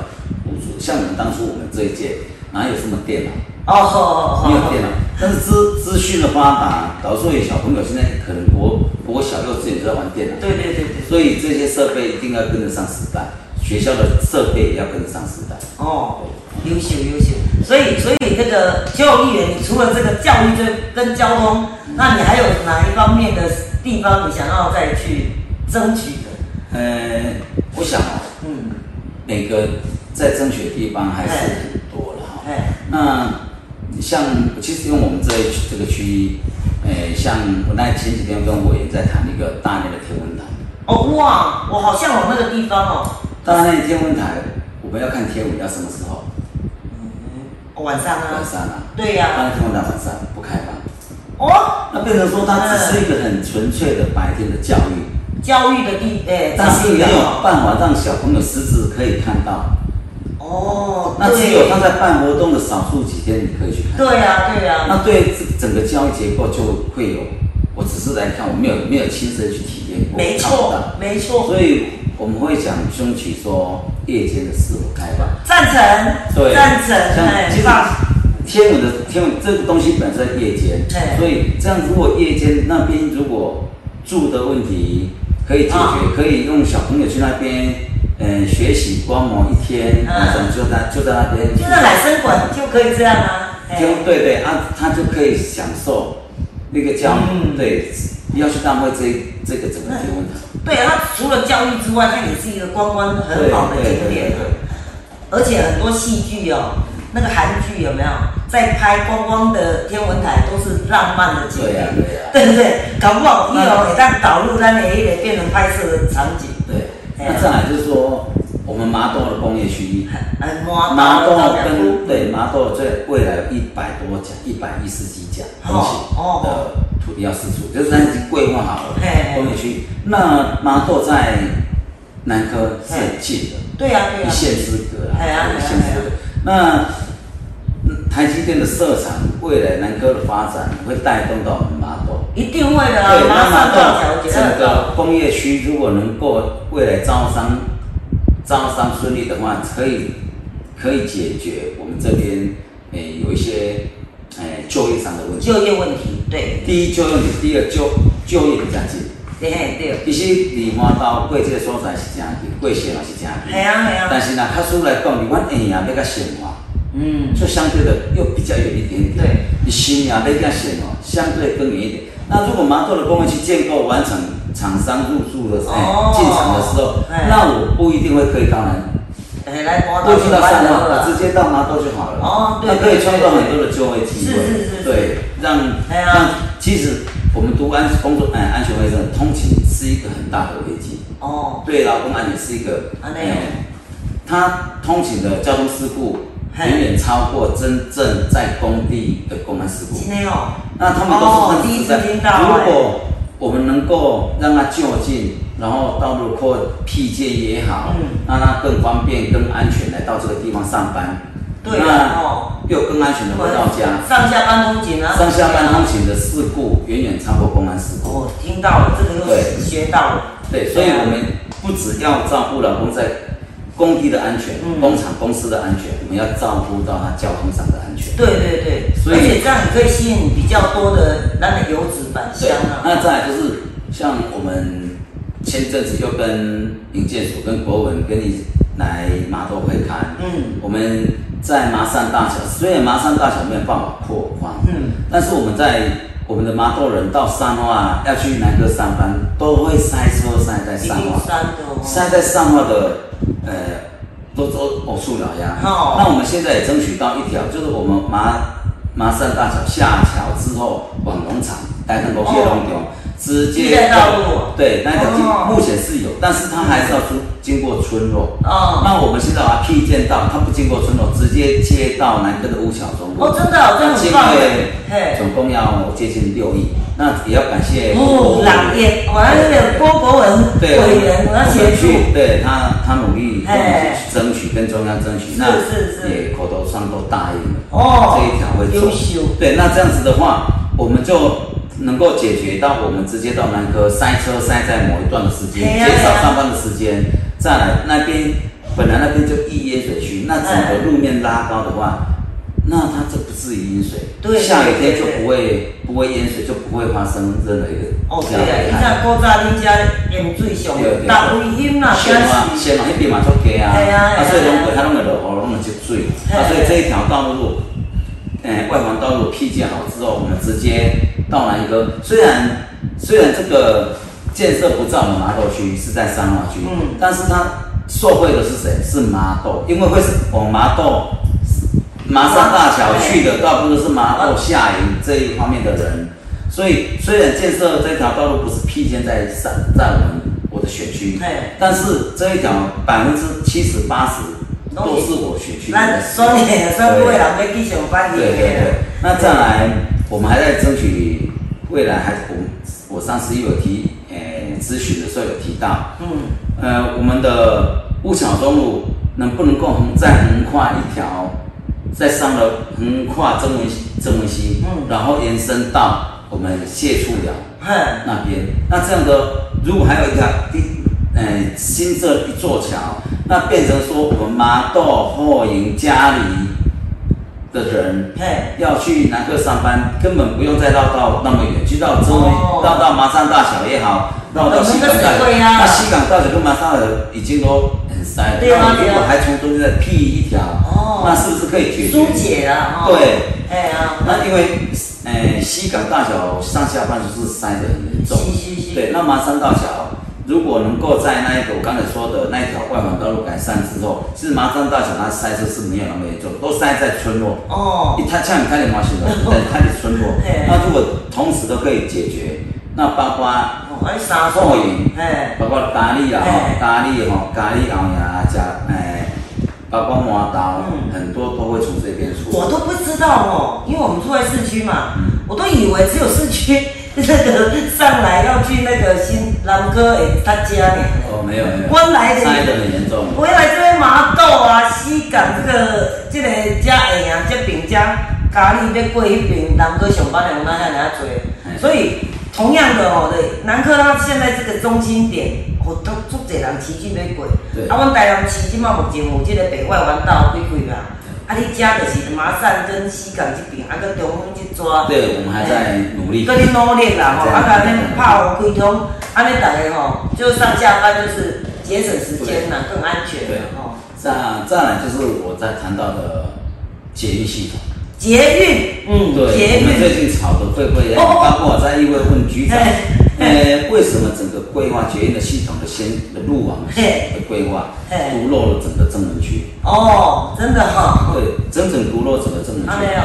补足。像我们当初我们这一届哪有什么电脑？哦好好好没有电脑，但是资资讯的发达，导致于小朋友现在可能国国小幼稚园就在玩电脑，对对对对。所以这些设备一定要跟得上时代，学校的设备也要跟得上时代。哦，优秀优秀，所以所以这个邱永议员，你除了这个教育这跟交通，那你还有哪一方面的地方你想要再去争取的？呃，我想哦，嗯，每个在争取的地方还是。哎，那像其实因为我们这一这个区域，呃，像我那前几天跟我也在谈一个大内的天文台，哦哇，我好向往那个地方哦，大内天文台我们要看天文要什么时候？嗯晚上啊，晚上啊。对呀、大内天文台晚上不开放，哦，那变成说它只是一个很纯粹的白天的教育，教育的地，哎、但是没有哦，办法让小朋友实质可以看到。哦，那只有他在办活动的少数几天，你可以去看。对呀、对呀、那对这整个交易结构就会有，我只是来看，我没有没有亲身去体验过，没错到，没错，所以我们会讲争取说夜间的自我开放。赞成，对，赞成，像哎，其实棒，天文的天文这个东西本身在夜间对，所以这样如果夜间那边如果住的问题可以解决，啊。可以用小朋友去那边，嗯、学习观摩一天，嗯那种就在就在那边，就在奶生馆就可以这样啊，哎就对对啊，他就可以享受那个教，育对，要去浪费这这个整个天文台。对，它除了教育之外，它也是一个观光很好的景点。而且很多戏剧哦，那个韩剧有没有在拍观光的天文台，都是浪漫的景点，对对对不对？搞不好以后也当导入咱的一个变成拍摄的场景。那再来就是说，我们麻豆的工业区，哎，麻麻豆豆跟对麻豆在未来有一百多甲、一百一十几甲公哦哦的土地要释出，就是它已经规划好了嘿工业区。那麻豆在南科是很近的，对呀对呀一，线之隔啦，哎呀一线之隔。那台积电的设厂，未来南科的发展会带动到我们麻豆。一定会的啊，对，马上大桥豆整个工业区如果能够未来招商招商顺利的话，可以可以解决我们这边诶、有一些诶、就业上的问题。就业问题，对，第一就业问题，第二就就业比较近。对对，其实离麻豆过这个所在是真近，过线也是真近。系啊系啊，但是呢，较输来讲，离阮营养要较生活。嗯，就相对的又比较远一点点。对，你新呀那家险哦，相对更远一点。那如果麻豆的工业区建构完成，厂商入驻的时候、哦。进场的时候，哎。那我不一定会可以到南，哎来麻不一定到三号，我直接到麻豆就好了。哦对那可以创造很多的就业机会。是是是是。对，让哎呀。让其实我们读安工作哎安全卫生通勤是一个很大的危机，哦，对劳工安全是一个安内哦他通勤的交通事故嘿。远远超过真正在工地的公安事故。今天哦，那他们都是哦很实在。第一次听到哎如果我们能够让他就近，然后道路扩辟界也好，嗯让他更方便、更安全来到这个地方上班，对啊那哦又更安全的回到家。上下班通勤啊，上下班通勤的事故远远超过公安事故。哦，听到了，这个又对学到了，对，所以我们不只要照顾老公在工地的安全、嗯工厂公司的安全，我们要照顾到他交通上的安全。对对对，所以而且这样你可以吸引比较多的那个油脂返对乡，啊，那再来就是像我们前阵子又跟营建署、跟国文跟你来麻豆会看，嗯。我们在麻山大桥，虽然麻山大桥没有办法扩宽，嗯，但是我们在我们的麻豆人到三化要去南哥上班，都会塞车塞在一定三化，塞在上化的呃都都偶数了呀。哦。那我们现在也争取到一条，就是我们麻麻山大桥下桥之后往农场，来能够接农场，直接到道路对，那条路目前是有，但是它还是要出经过村落。哦。那我们现在把它辟建到，它不经过村落，直接接到南科的乌桥中路。哦真的哦这很经棒总共要接近六亿，那也要感谢哦，朗业，我还有郭国文对，委员，我要协助，去，对他，他努力争取，跟中央争取，是那也口头上都答应了。哦这一条会做优秀。对，那这样子的话，我们就能够解决到我们直接到南科塞车塞在某一段的时间，减少上班的时间。再来那边本来那边就一淹水区，那整个路面拉高的话，那它就不至于淹水。对下雨天就不会不会淹水，就不会发生任何一个哦，对啊，以样的害前古早恁遮淹水上大危险啦，先嘛，先嘛，迄边嘛足低啊，嘿啊所以拢对它拢会落雨，拢会积水，嘿啊，所以这一条道路，诶、外环道路辟建好之后，我们直接到了一个。虽然虽然这个建设不在我们麻豆区，是在三华区，嗯但是它受惠的是谁？是麻豆，因为会是往麻豆。麻山大桥去的大部分都是麻豆下营这一方面的人，所以虽然建设这条道路不是披肩在上在我们我的选区嘿，但是这一条百分之七十八十都是我选区的咱人。所以所以人要去上班去对对对，那再来，我们还在争取未来还我我上次也有提，诶、咨询的时候有提到，嗯，呃，我们的雾桥中路能不能够横再横跨一条，再上了横跨曾文曾文溪，嗯。然后延伸到我们谢处寮，那边。那这样的，如果还有一个一，呃，新设一座桥，那变成说我们麻豆、后营、嘉里的人嘿，要去南科上班，根本不用再绕到那么远，去到周围，哦。绕到麻山大桥也好，绕到西港大桥，啊。那西港大桥跟麻山大桥已经都很塞了，对啊那我如果还从中间再辟一条，哦那是不是可以解决？疏解啦，哈，对，哎呀，那因为，呃，西港大桥上下班就是塞得很严重。对，那麻山大桥如果能够在那一个我刚才说的那一条外环道路改善之后，其实麻山大桥它塞车是没有那么严重，都塞在村落。哦，一它像你看你毛线的，在 它的村落。那如果同时都可以解决，那包括哦，哎，包括咖喱啦，嘿吼咖喱吼，咖喱熬呀，加诶，包括麻豆，嗯很多都会从这边出。我都不知道哦，因为我们住在市区嘛，嗯我都以为只有市区那 个上来要去那个新南哥诶他家呢。哦，没有没有，我来的塞得很严重。我来这边麻豆啊、西港这个这个嘉义啊、这饼家咖喱要过迄边，南哥上班的人哪遐尔多，所以同样的哦，对，南科它现在这个中心点，哦，都足侪人骑去要过。对啊，阮台南市即马目前有即个北外环道几几啦，啊，你家就是麻汕跟西港这边，啊，跟中风这抓。对，我们还在努力。搁你努力啦吼，啊，甲恁拍互开通，安尼大家吼，就上下班就是节省时间啦，更安全啦吼。再再来就是我在谈到的捷运系统。捷运，嗯，对，捷我们最运，近吵得沸沸扬哦哦。扬，包括我在议会问局长，嘿呃，为什么整个规划捷运的系统的先的路网的规划嘿。独漏了整个正门区？哦，真的哈，对，整整独漏整个正门区。安尼哦，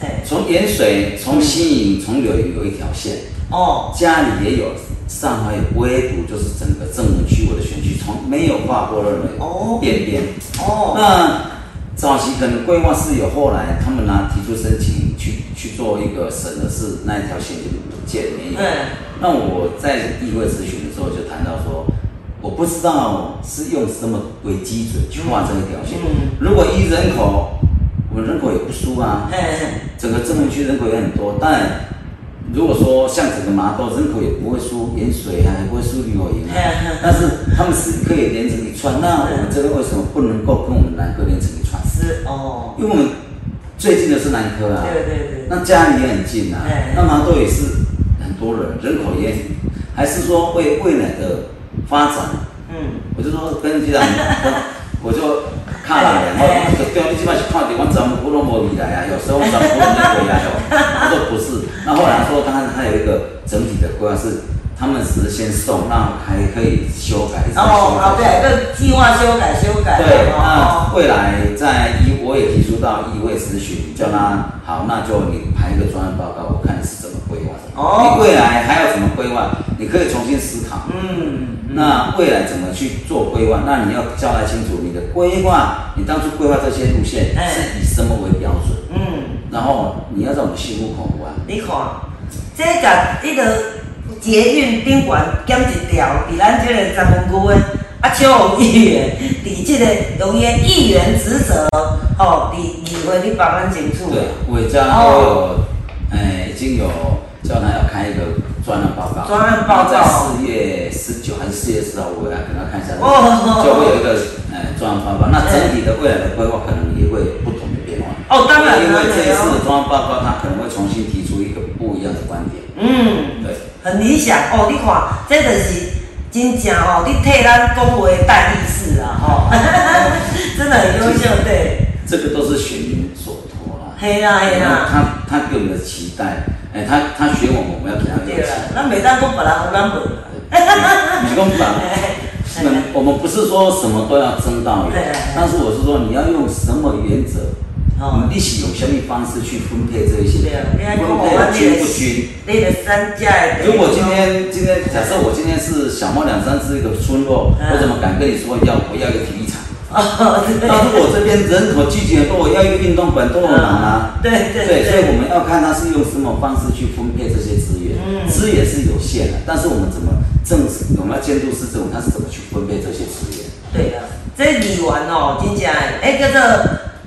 嘿，从盐水、从新营、从柳营有一条线，哦，家里也有，上海有，唯独就是整个正门区我的选区从没有画过任哦。何边边。哦，那早期可能规划是有，后来他们拿提出申请去去做一个审的是那一条线就建没有。嗯，那我在议会咨询的时候就谈到说，我不知道是用什么为基准去画这一条线。嗯如果依人口，我们人口也不输啊，嘿，整个政务区人口也很多，但如果说像整个麻豆人口也不会输盐水啊，也不会输旅游营啊嗯嗯，但是他们是可以连成一串，那我们这个为什么不能够跟我们南科连成一串？是哦，因为我们最近的是南科啊，对对对，那家里也很近啊。哎，那麻豆也是很多人，人口也还是说为未来的发展，嗯，我就说跟局长，我就看了，然后就对，你基本是看到我咱们不拢无未来啊，有时候咱们不拢没未来哦。他说不是，那后来说他他有一个整体的规划是，他们只是先送，那还可以修改，再哦，对，改。个计划修改修改，对，哦那未来在议我也提出到议会咨询，叫他好，那就你排一个专案报告，我看你是怎么规划的。哦你未来还要怎么规划？你可以重新思考。嗯，那未来怎么去做规划？那你要交代清楚你的规划，你当初规划这些路线哎是以什么为标准？嗯。然后你要让我们心服口服啊。你看，这个一个捷运顶悬减一条，伫咱这个十分区的啊，邱宏议员，伫这个用伊的议员职责，吼，伫议会你帮咱争取。对，我有，哎，已经有叫他要开一个专案报告。专案报告在四月十九还是四月十号，我来给他看一下。哦就会有一个呃专案报告。那整体的未来的规划可能也会有不同的变化。哦当然因为这一次的专案报告，他可能会重新提出一个不一样的观点。嗯，对。很理想哦。你看，这就是真正哦，你替咱讲话的代议士啊，吼，真的很优秀，对。这个都是选民所托啦。嘿啦嘿啦，他他给我们的期待，哎，他他选我们，我们要给他对啦有期，咱袂当讲别人有咱无啦。待。你公党，我们 我们不是说什么都要争到有对，但是我是说你要用什么原则，哦你一起用什么方式去分配这一些，对啊，分我配的均不均？你的三价。如果今天今天假设我今天是小猫两三只一个村落，嗯我怎么敢跟你说要我要一个体育场？那如果我这边人口聚集很多，我要一个运动馆多难啊！对对对，所以我们要看他是用什么方式去分配这些资源。嗯资源是有限的，但是我们怎么政治，我们要监督市政府，他是怎么去分配这些资源？对啦，这议员哦，真正的，哎，叫做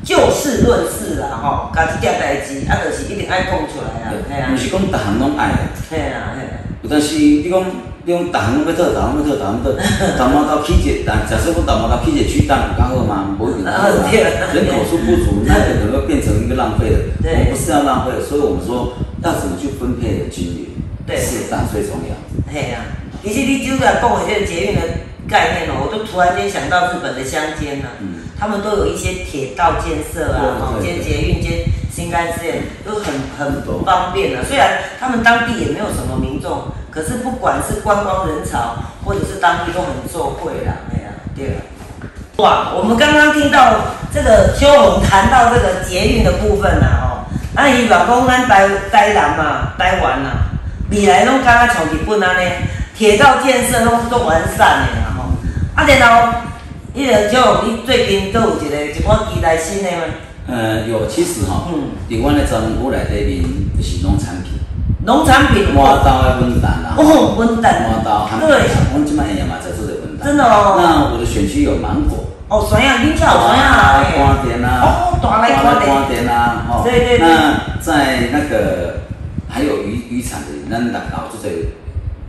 就事论事啦，吼，家己件代志，啊，就是一定爱讲出来啦，嘿啊不，是讲逐项拢爱的，嘿啊，嘿啊，有但是你讲你讲逐项拢要做，逐项拢要做，逐项拢做，大毛到起一，但假设我大毛到起一区单有较好吗？不一定好 啊哦对人口数不足，那可能会变成一个浪费的。对我们不是要浪费的，所以我们说要怎么去分配的均匀，对适当最重要。嘿啊。其实你就在讲的这个捷运的概念哦，我就突然间想到日本的乡间呐、嗯他们都有一些铁道建设啊，哦，对对兼捷运兼新干线，都很很多方便啊。虽然他们当地也没有什么民众，可是不管是观光人潮或者是当地都很受惠啦，哎呀、对啊。哇，我们刚刚听到这个邱红谈到这个捷运的部分啦，吼、那伊讲讲咱台台南嘛，台湾呐、未来拢敢若像日本安尼，铁道建设拢都完善的啦吼。啊，然后，迄个邱宏，你最近都有一个一款期待新的吗？呃，有其实哈嗯，伫阮的专门区内底面就是农产品，农产品花刀的温蛋啦，哦，温蛋花刀含对，我们即摆也嘛在做这个温蛋。真的哦。那我的选区有芒果，哦，酸呀，你叫酸呀，花店啊，哦，大来看花的。店啊，哦，对对对对。那在那个还有渔渔场的，那老老就在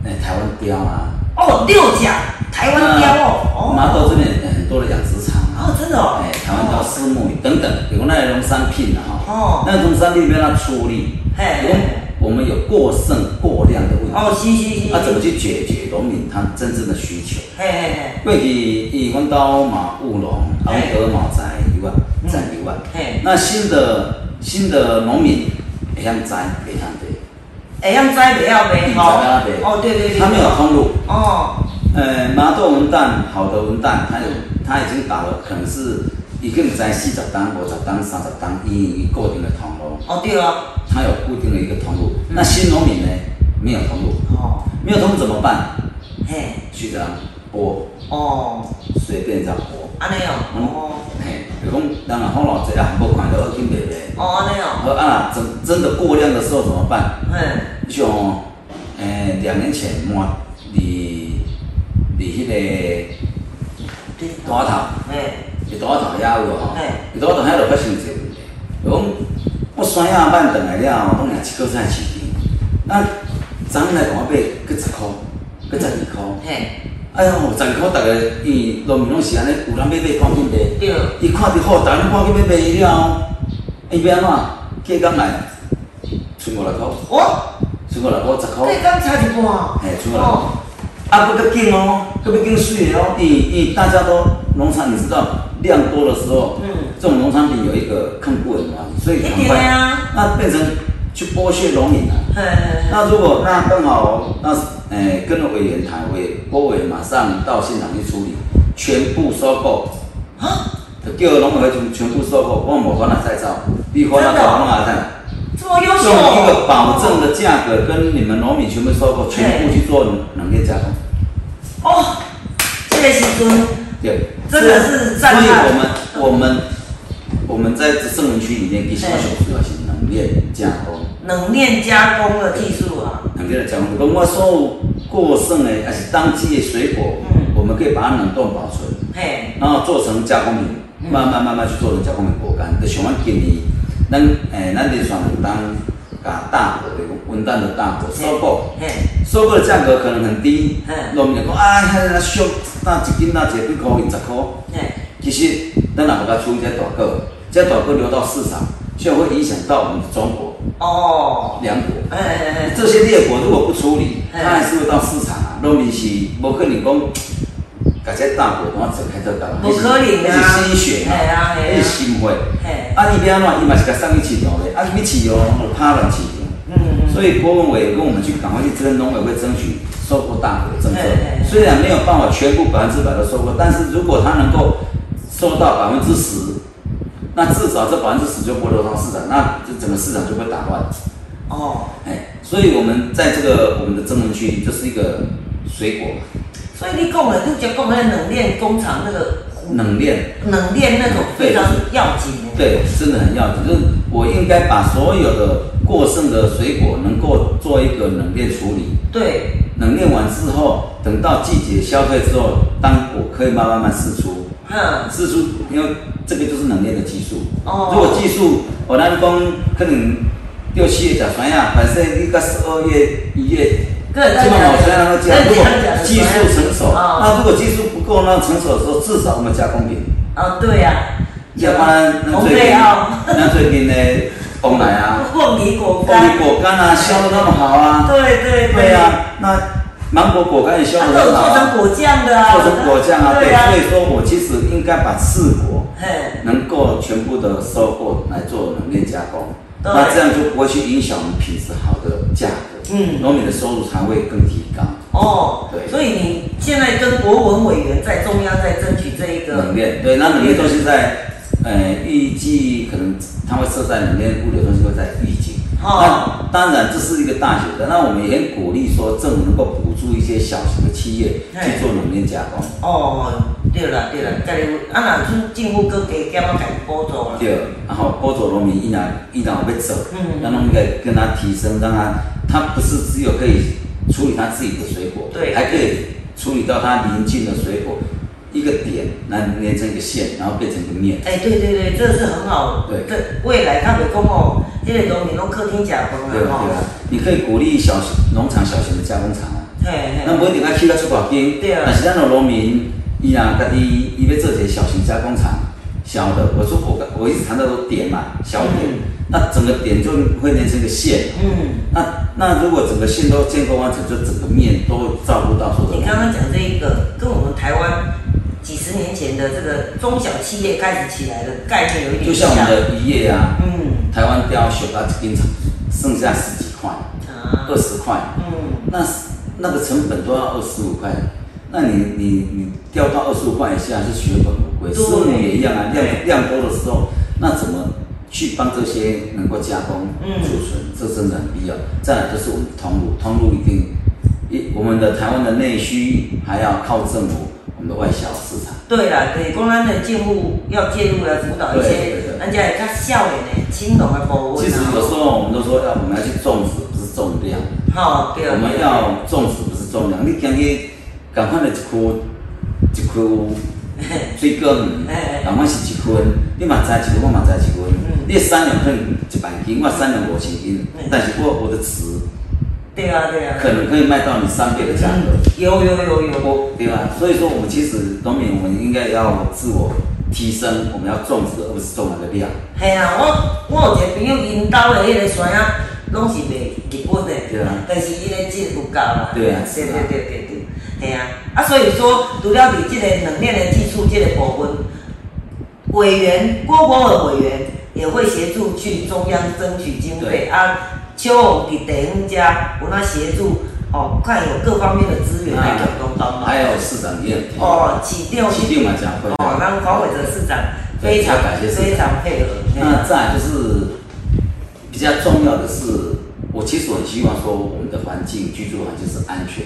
诶台湾雕啊。哦，六甲台湾雕哦。哦。麻豆这边很多的养殖场。哦，真的哦。哎，台湾雕、丝木鱼等等，有那种商品的哈。哦。那种商品要它处理。嘿。我们有过剩、过量的问题。哦，是是是。那怎么去解决农民他真正的需求？嘿嘿嘿。过去以温刀马务农，阿德马仔一万，赚一万。嘿。那新的新的农民会晓栽，会晓地。会晓栽，会晓地。哦。哦，对对对。他没有通路。哦。呃，麻豆文旦，好的文旦，他有，他已经打了，可能是已经在四十单、五十单、三十单，以固定的通路。哦，对啊。它有固定的一个通路，那新农民呢没有通路，哦，没有通路怎么办？嘿，去这样播，哦，随便这样播，安尼哦，哦，嘿，就讲当然好老济啊，无看到二斤卖卖，哦，安尼哦，好啊，真真的过量的时候怎么办？嘿，像诶两年前满离离迄个大头，嘿，离大头也有吼，嘿，离大头遐就发生一个问题，就讲。我山野慢转来了，拢廿一个菜市场。那昨来同我买，搁十箍，搁十二箍。嘿。哎呦，十二箍，逐个伊农民拢是安尼，有人要买赶紧买。伊看着好，逐个赶紧要买了。伊要安怎？计刚来，剩五六箍。哦。剩五六箍，十箍。价刚差一半。嘿，剩五六箍。啊，不搁紧哦，搁要紧水哦。伊伊大家都农场，你知道？量多的时候，嗯，这种农产品有一个抗不稳嘛，所以很快，那变成去剥削农民了。那如果那更好，那诶跟委员谈，委郭委马上到现场去处理，全部收购啊，叫农委会全全部收购，我冇管他再造，逼迫那搞弄啊看，这么优秀，用一个保证的价格跟你们农民全部收购，全部去做冷链加工。哦，这个是尊。对，真的是赞所以我们我们我们在这圣文区里面，必须要学主要是冷链加工。冷链加工的技术啊。冷链的加工，如果说过剩的还是当季的水果，嗯，我们可以把它冷冻保存，嘿，然后做成加工品，慢慢慢慢去做成加工品果干。就像我建议，咱诶，咱连双当把大果的温淡的大果收购，收购的价格可能很低，农民讲啊，那俗。那一斤那一几块银十块，其实咱若把它出一些大个，这大个流到市场，就会影响到我们的中国哦，两国。哎哎哎，这些劣果如果不处理，它还是会到市场啊。农民是无可能讲，把这大果然后整开这干，不可能啊，那是心血啊，那是心血。啊，伊要安怎，伊嘛是甲送去市场的，啊，你市场怕人市场。嗯嗯。所以郭文伟跟我们去赶快去争农委会争取。收购大的政策，虽然没有办法全部百分之百的收购，但是如果他能够收到百分之十，那至少这百分之十就不流到市场，那这整个市场就会打乱。哦，哎，所以我们在这个我们的增能区就是一个水果。所以你讲的，你讲讲那冷链工厂那个冷链，冷链那种非常要紧。对，真的很要紧，就是我应该把所有的过剩的水果能够做一个冷链处理。对。冷链完之后，等到季节消费之后，当果可以慢慢慢释出。嗯，释出，因为这个就是冷链的技术。哦。如果技术，我南讲可能六七月甲酸呀，反正你个十二月、一月，这么好酸那个加。如果技术成熟，那如果技术不够，那成熟的时候，至少我们加工品。哦，对呀。要不然那最近，那最近的东来啊，凤梨果干，凤梨果干啊，销的那么好啊。对对对啊，那。芒果果干也销的很好，做成果酱的啊，做成果酱啊，对，所以说我其实应该把四果能够全部的收购来做冷链加工，那这样就不会去影响我们品质好的价格，嗯，农民的收入才会更提高。哦，对，所以你现在跟国文委员在中央在争取这一个冷链，对，那冷链中心在，呃，预计可能他会设在冷链物流中心会在预计。那当然这是一个大学的，那我们也很鼓励说政府能够补助一些小型的企业去做冷链加工。哦，对了对了，家里啊那像政府搁加减啊，给补助了。对，然后补助农民依然依然会走，嗯，让农民给跟他提升，让他他不是只有可以处理他自己的水果，对，还可以处理到他邻近的水果。一个点来连成一个线，然后变成一个面。哎，对对对，这是很好。对这未来他们讲哦，这个农民拢客厅假饭对吧？啊，对吧吼。？你可以鼓励小型农场、小型的加工厂啊。嘿嘿。那不一定要去到出大间，对啊但是咱的农民，伊啊，家己伊要做一个小型加工厂，小的，我说我我一直谈到说点嘛，小点，那整个点就会连成一个线。嗯，那那如果整个线都建构完成，就整个面都照顾到所有的。你刚刚讲这一个，跟我们台湾几十年前的这个中小企业开始起来的概念有一点就像我们的渔业啊，嗯台湾雕小到一斤剩下十几块，啊二十块，嗯，那那个成本都要二十五块，那你你你掉到二十五块以下是血本无归。对师母也一样啊，量量多的时候，那怎么去帮这些能够加工、嗯储存，这真的很必要。再来就是我们的通路，通路一定一我们的台湾的内需还要靠政府，我们的外销市场。对啦，对，公安的政府要介入来辅导一些对人家也较少年的青农的部分其实有时候我们都说要我们要去种植，不是种量。好对，我们要种植不是种量，你今日赶快的一颗一颗 水果园嘿，赶快是一分，你嘛栽一分，我嘛栽一分嗯，你的产量可能一万斤，我产量五千斤嗯，但是我我的词对啊对啊，可能可以卖到你三倍的价格，有有有有，我对吧？所以说我们其实农民我们应该要自我提升，我们要种植而不是种那个量。系啊，我我有一个朋友因兜的迄个山啊，拢是卖日本的，对啊。但是伊个质有够啦，对啊对是啊对对对对，系啊，啊所以说除了你这个冷链的技术这个部分，委员郭国尔委员也会协助去中央争取经费对。啊，邱红伫地方家有那协助哦，看有各方面的资源来共同帮忙。还有市长也哦，起调起定嘛讲会。哦，让黄伟哲市长非常感谢非常配合。那再来就是比较重要的是，我其实我很希望说我们的环境居住环境是安全，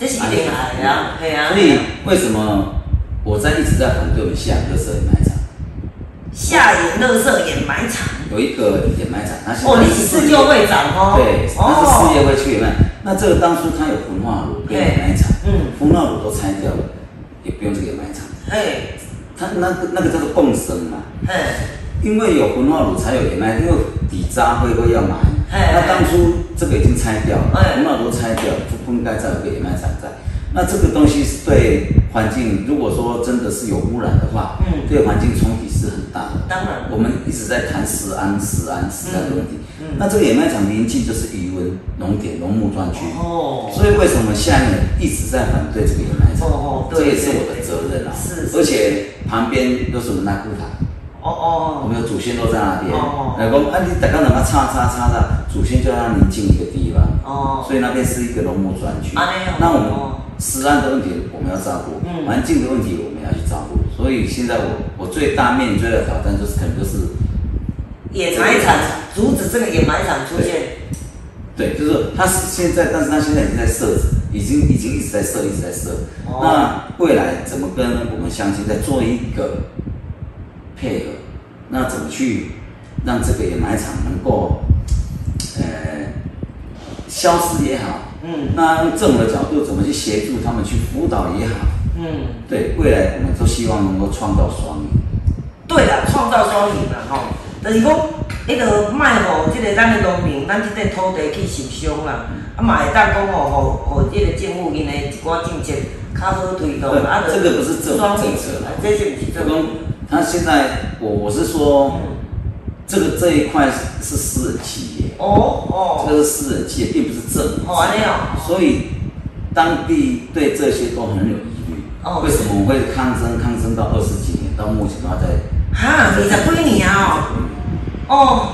这是一定来的啊，对啊。所以为什么我在一直在反对我们下垃圾掩埋场？下野乐色掩埋场。有一个掩埋场，它是哦，你是自救会长哦。对，它是事业会去掩埋。那这个当初它有焚化炉跟掩埋场，嗯焚化炉都拆掉了，也不用这个掩埋场，嘿，它那个那个叫做共生嘛。嘿，因为有焚化炉才有掩埋，因为底渣会会要埋。嘿那当初这个已经拆掉，哎焚化炉拆掉，就不应该再有个掩埋场在。那这个东西是对环境，如果说真的是有污染的话，嗯对环境冲击是很大的。当然我们一直在谈食安、食安、食安的问题。嗯嗯那这个掩埋场临近就是渔温农田、农牧专区。哦所以为什么下面一直在反对这个掩埋场？哦哦这也是我的责任啊。是是而且旁边都是我们那库塔。哦哦，我们的祖先都在那边。哦来讲，啊，你大家能够叉叉叉的，祖先就让你进一个地方。哦所以那边是一个农牧专区。啊那我们哦食安的问题我们要照顾，嗯环境的问题我们要去照顾。所以现在我我最大面临最大的挑战就是可能就是，野埋场阻止这个野蛮场出现。对，就是他是现在，但是他现在已经在设置，已经已经一直在设，一直在设。哦那未来怎么跟我们乡亲在做一个配合？那怎么去让这个掩埋场能够呃消失也好，嗯。那用政府的角度怎么去协助他们去辅导也好，嗯，对，未来我们都希望能够创造双赢。对啦，创造双赢啦吼，就是讲，迄个卖互即个咱的农民，咱即块土地去受伤啦，啊嘛会当讲吼，互互即个政府因的一寡政策较好推动，啊，这个不是政策这是不是就讲政府？他现在，我我是说，这个这一块是是私人企业。哦哦，这个是私人企业，并不是政府。哦所以当地对这些都很有疑虑。哦为什么我会抗争？抗争到二十几年，到目前都还在。哈，你在归你啊哦，哦，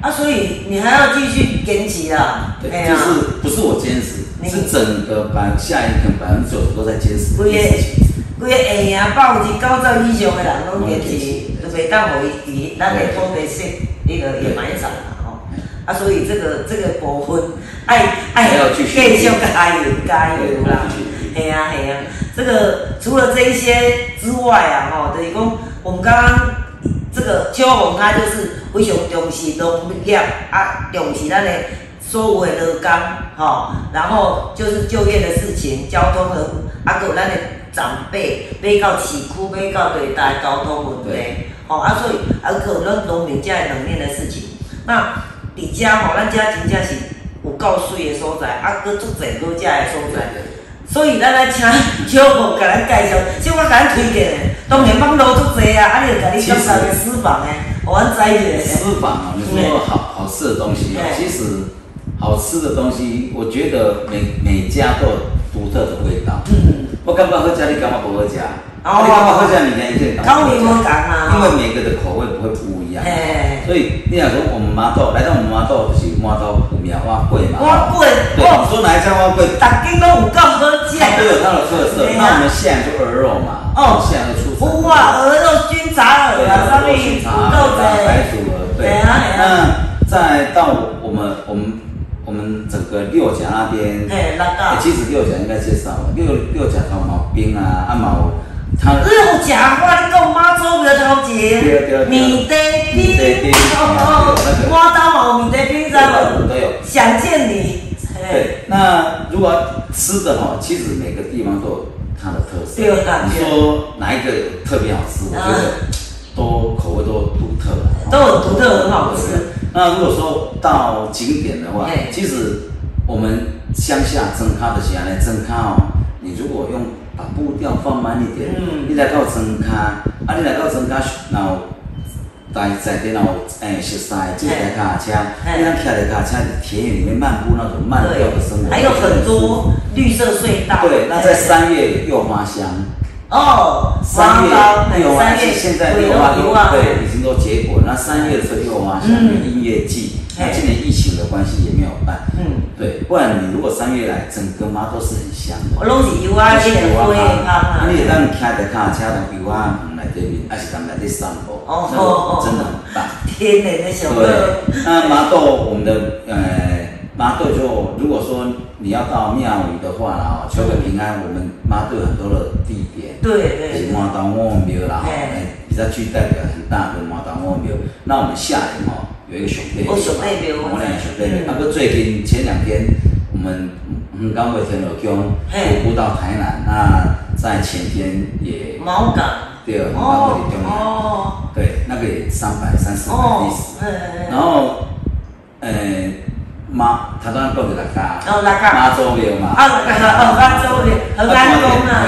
啊，所以你还要继续坚持啊，对，啊就是不是我坚持，是整个百下一个百分之九十都在坚持这规个件事情。规个会赢百分之九十以上的人拢坚持，就袂当互伊伫咱的土地设那个掩埋场啦吼。啊，所以这个这个部分爱爱继续加油加油啦对继续！嘿啊嘿啊，这个除了这一些之外啊，吼，就是讲我们刚刚这个邱宏他就是非常重视农业啊，重视咱的所有的劳工，吼，然后就是就业的事情、交通的，啊，还有咱的长辈，买到市区，买到对大交通问题对，吼啊，所以啊，可能农民才会两面的事情。那伫遮吼，咱遮真正是有够水的所在，啊，搁足侪好食的所在。所以咱来请 小宝甲咱介绍，小宝甲咱推荐的，当然网络足侪啊，啊，你就甲你介绍个私房的，互阮知一下。私房啊，你说好好吃的东西啊，其实好吃的东西，我觉得每每家都有独特的味道。嗯，我感觉好吃，你感觉不好吃？哦，你感觉好吃，你家一定感觉不。因为每个的口味不会不一样。所以你想说我们麻豆来到我们麻豆就是麻豆古庙我贵嘛。我贵，对，说哪一家我贵？大间都有够好吃。它都有它的特色。那我们现在就鹅肉嘛。哦。现在的出。有啊，鹅肉菌杂鹅啊，上面土豆子。白煮鹅，对。那再到我们我们我们整个六甲那边。对，那个。其实六甲应该介绍了，六六甲有毛冰啊，阿毛。他六甲花，你讲妈祖庙头前，米德冰，哦，我到冇米德冰在冇，想见你。对，那如果吃的哈，其实每个地方都有它的特色。你说哪一个特别好吃？我觉得都口味都独特，都有独特很好吃。那如果说到景点的话，其实我们乡下蒸咖的时候呢，蒸咖哦，你如果用。把步调放慢一点，你来到庄卡，啊，你来到庄卡，然后在在电脑诶熟悉这台卡车，你让开着卡车在田野里面漫步那种慢调的生活，还有很多绿色隧道。对，那在三月又花香。哦，三月柚花是现在柚花都对已经都结果，那三月的时候柚花香音乐季。那今年疫情的关系也没有办，嗯，对，不然你如果三月来，整个妈都是很香的。我拢是油啊，这个花啊，你当开的卡车从油啊门来对面，还是当来这散步，哦哦真的很棒。天哪，那小乐。对，那麻豆我们的呃麻豆就如果说你要到庙宇的话啦，求个平安，我们麻豆很多的地点，对对，是麻豆王庙啦，哎，比较具代表很大的麻豆王庙。那我们下年哦。有一个熊背，我两个熊背背。那个最近前两天，我们嗯刚回天罗宫，徒步到台南。那在前天也毛港，对，毛港的哦，对，那个也三百三十的历史。然后，呃。妈，他当然讲着大家，妈祖庙嘛，啊，妈祖庙，很安公啊。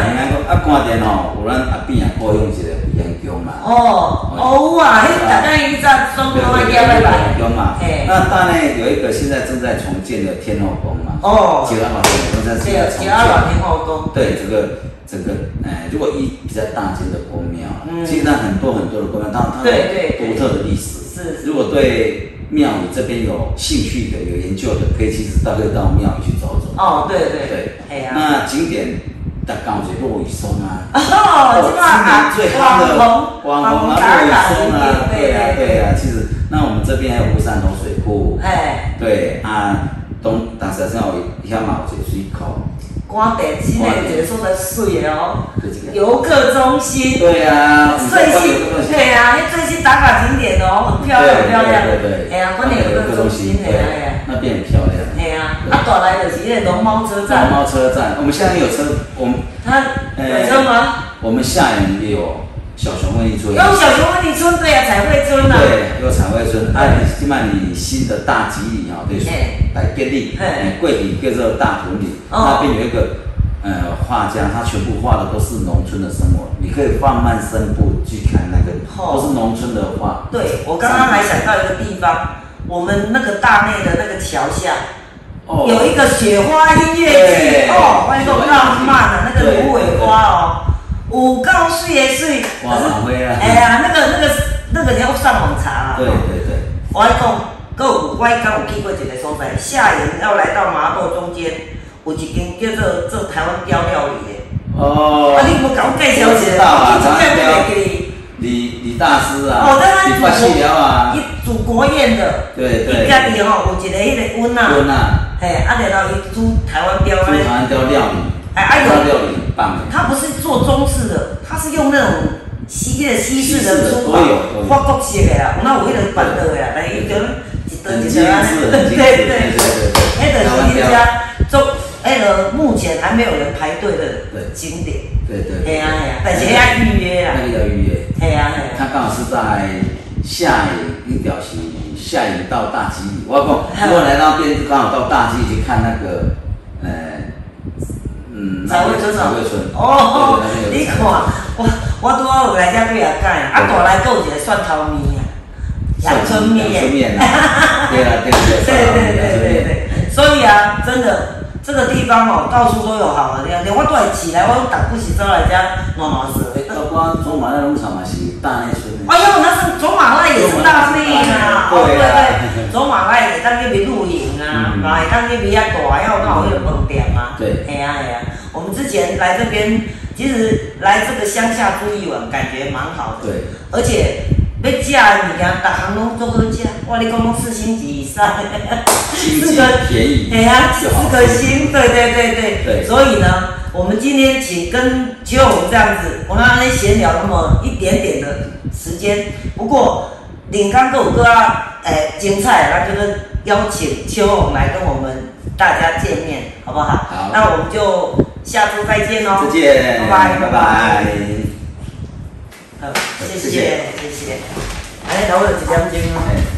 啊，关键吼，有咱阿边也雇佣一个员工嘛。哦，哦啊，迄大家伊在双标啊，叫来来。员工嘛，那当然有一个现在正在重建的天后宫嘛。哦。九阿老天后宫在重建。九阿老天后宫。对，这个整个，哎，如果一比较大间的宫庙，嗯，其实很多很多的宫庙，它它有独特的历史。是。如果对。庙宇这边有兴趣的、有研究的，可以其实大概到庙宇去走走。哦，对对对，哎呀，那景点大港水落雨松啊，哦，今年最夯的网红啊，落雨松啊，对啊对啊。其实那我们这边还有乌山头水库，哎，对啊，东大石上有一条毛水水口。瓜地之内一个所在水的哦，游客中心，对啊，最新，对啊，那最新打卡景点哦，很漂亮，很漂亮，对对对，哎呀，关点游客中心，哎呀，那边很漂亮，哎呀，啊，带来就是迄个龙猫车站，龙猫车站，我们现在有车，我们，他有车吗？我们下面也有。小熊温泉村，有小熊温泉村，对呀，彩绘村啊，对，有彩绘村。啊，今麦你新的大吉里啊，对，来建立，桂林叫做大屯里，那边有一个呃画家，他全部画的都是农村的生活，你可以放慢身部去看那个，哦。都是农村的画。对，我刚刚还想到一个地方，我们那个大内的那个桥下，哦。有一个雪花音乐季，哦，欢迎那浪漫的，那个芦苇花哦。五告水也水，可是，哎呀，那个那个那个你要上网查啊。对对对。我讲，有我刚有去过一个所在，下营要来到麻豆中间，有一间叫做做台湾雕料理的。哦。啊，你无甲我介绍一下？啊，台湾雕。李李大师啊。哦，在那煮啊。伊煮国宴的。对对。伊家己吼有一个迄个温啊。温啊。嘿，啊，然后伊煮台湾雕。煮台湾雕料理。哎，哎呦，他不是做中式的，他是用那种西的西式的书法，法国式的啊，那有迄个板凳的啊，但伊就一顿一顿啊，对对对对，迄个是人家做，那个目前还没有人排队的景点。对对。嘿啊嘿啊，但是要预约啊。那个要预约。嘿啊嘿啊。他刚好是在下雨一条是下雨到大基里，我讲 如果来那边刚好到大基去看那个，呃，嗯，彩绘村。哦，你看，我我拄好有来遮几下改，啊，大来有一个蒜头面啊，阳春面。阳春面啊。对啦对对 对对对对对。所以啊，真的。这个地方哦，到处都有好的地方。连我都起来，我打不起招来家暖暖水。包括走马那农场嘛是大内村。哎呦，那是走马那也是大内啊！哦对对，走马那也当那边露营啊，啊，当那边也大，要那有那个饭店嘛。对。哎呀哎呀，我们之前来这边，其实来这个乡下住一晚，感觉蛮好的。对。而且。要食的物件，逐项拢足好食。我你讲拢四星级以上，四个便宜，哎呀，四颗星，对对对对。对。所以呢，我们今天请跟邱勇这样子，我们安尼闲聊那么一点点的时间。不过，领刚哥哥啊，诶，精彩，那就是邀请邱勇来跟我们大家见面，好不好？好。那我们就下周再见哦。再见。拜拜，拜拜。好，谢谢，谢谢。哎，等我一点钟啊。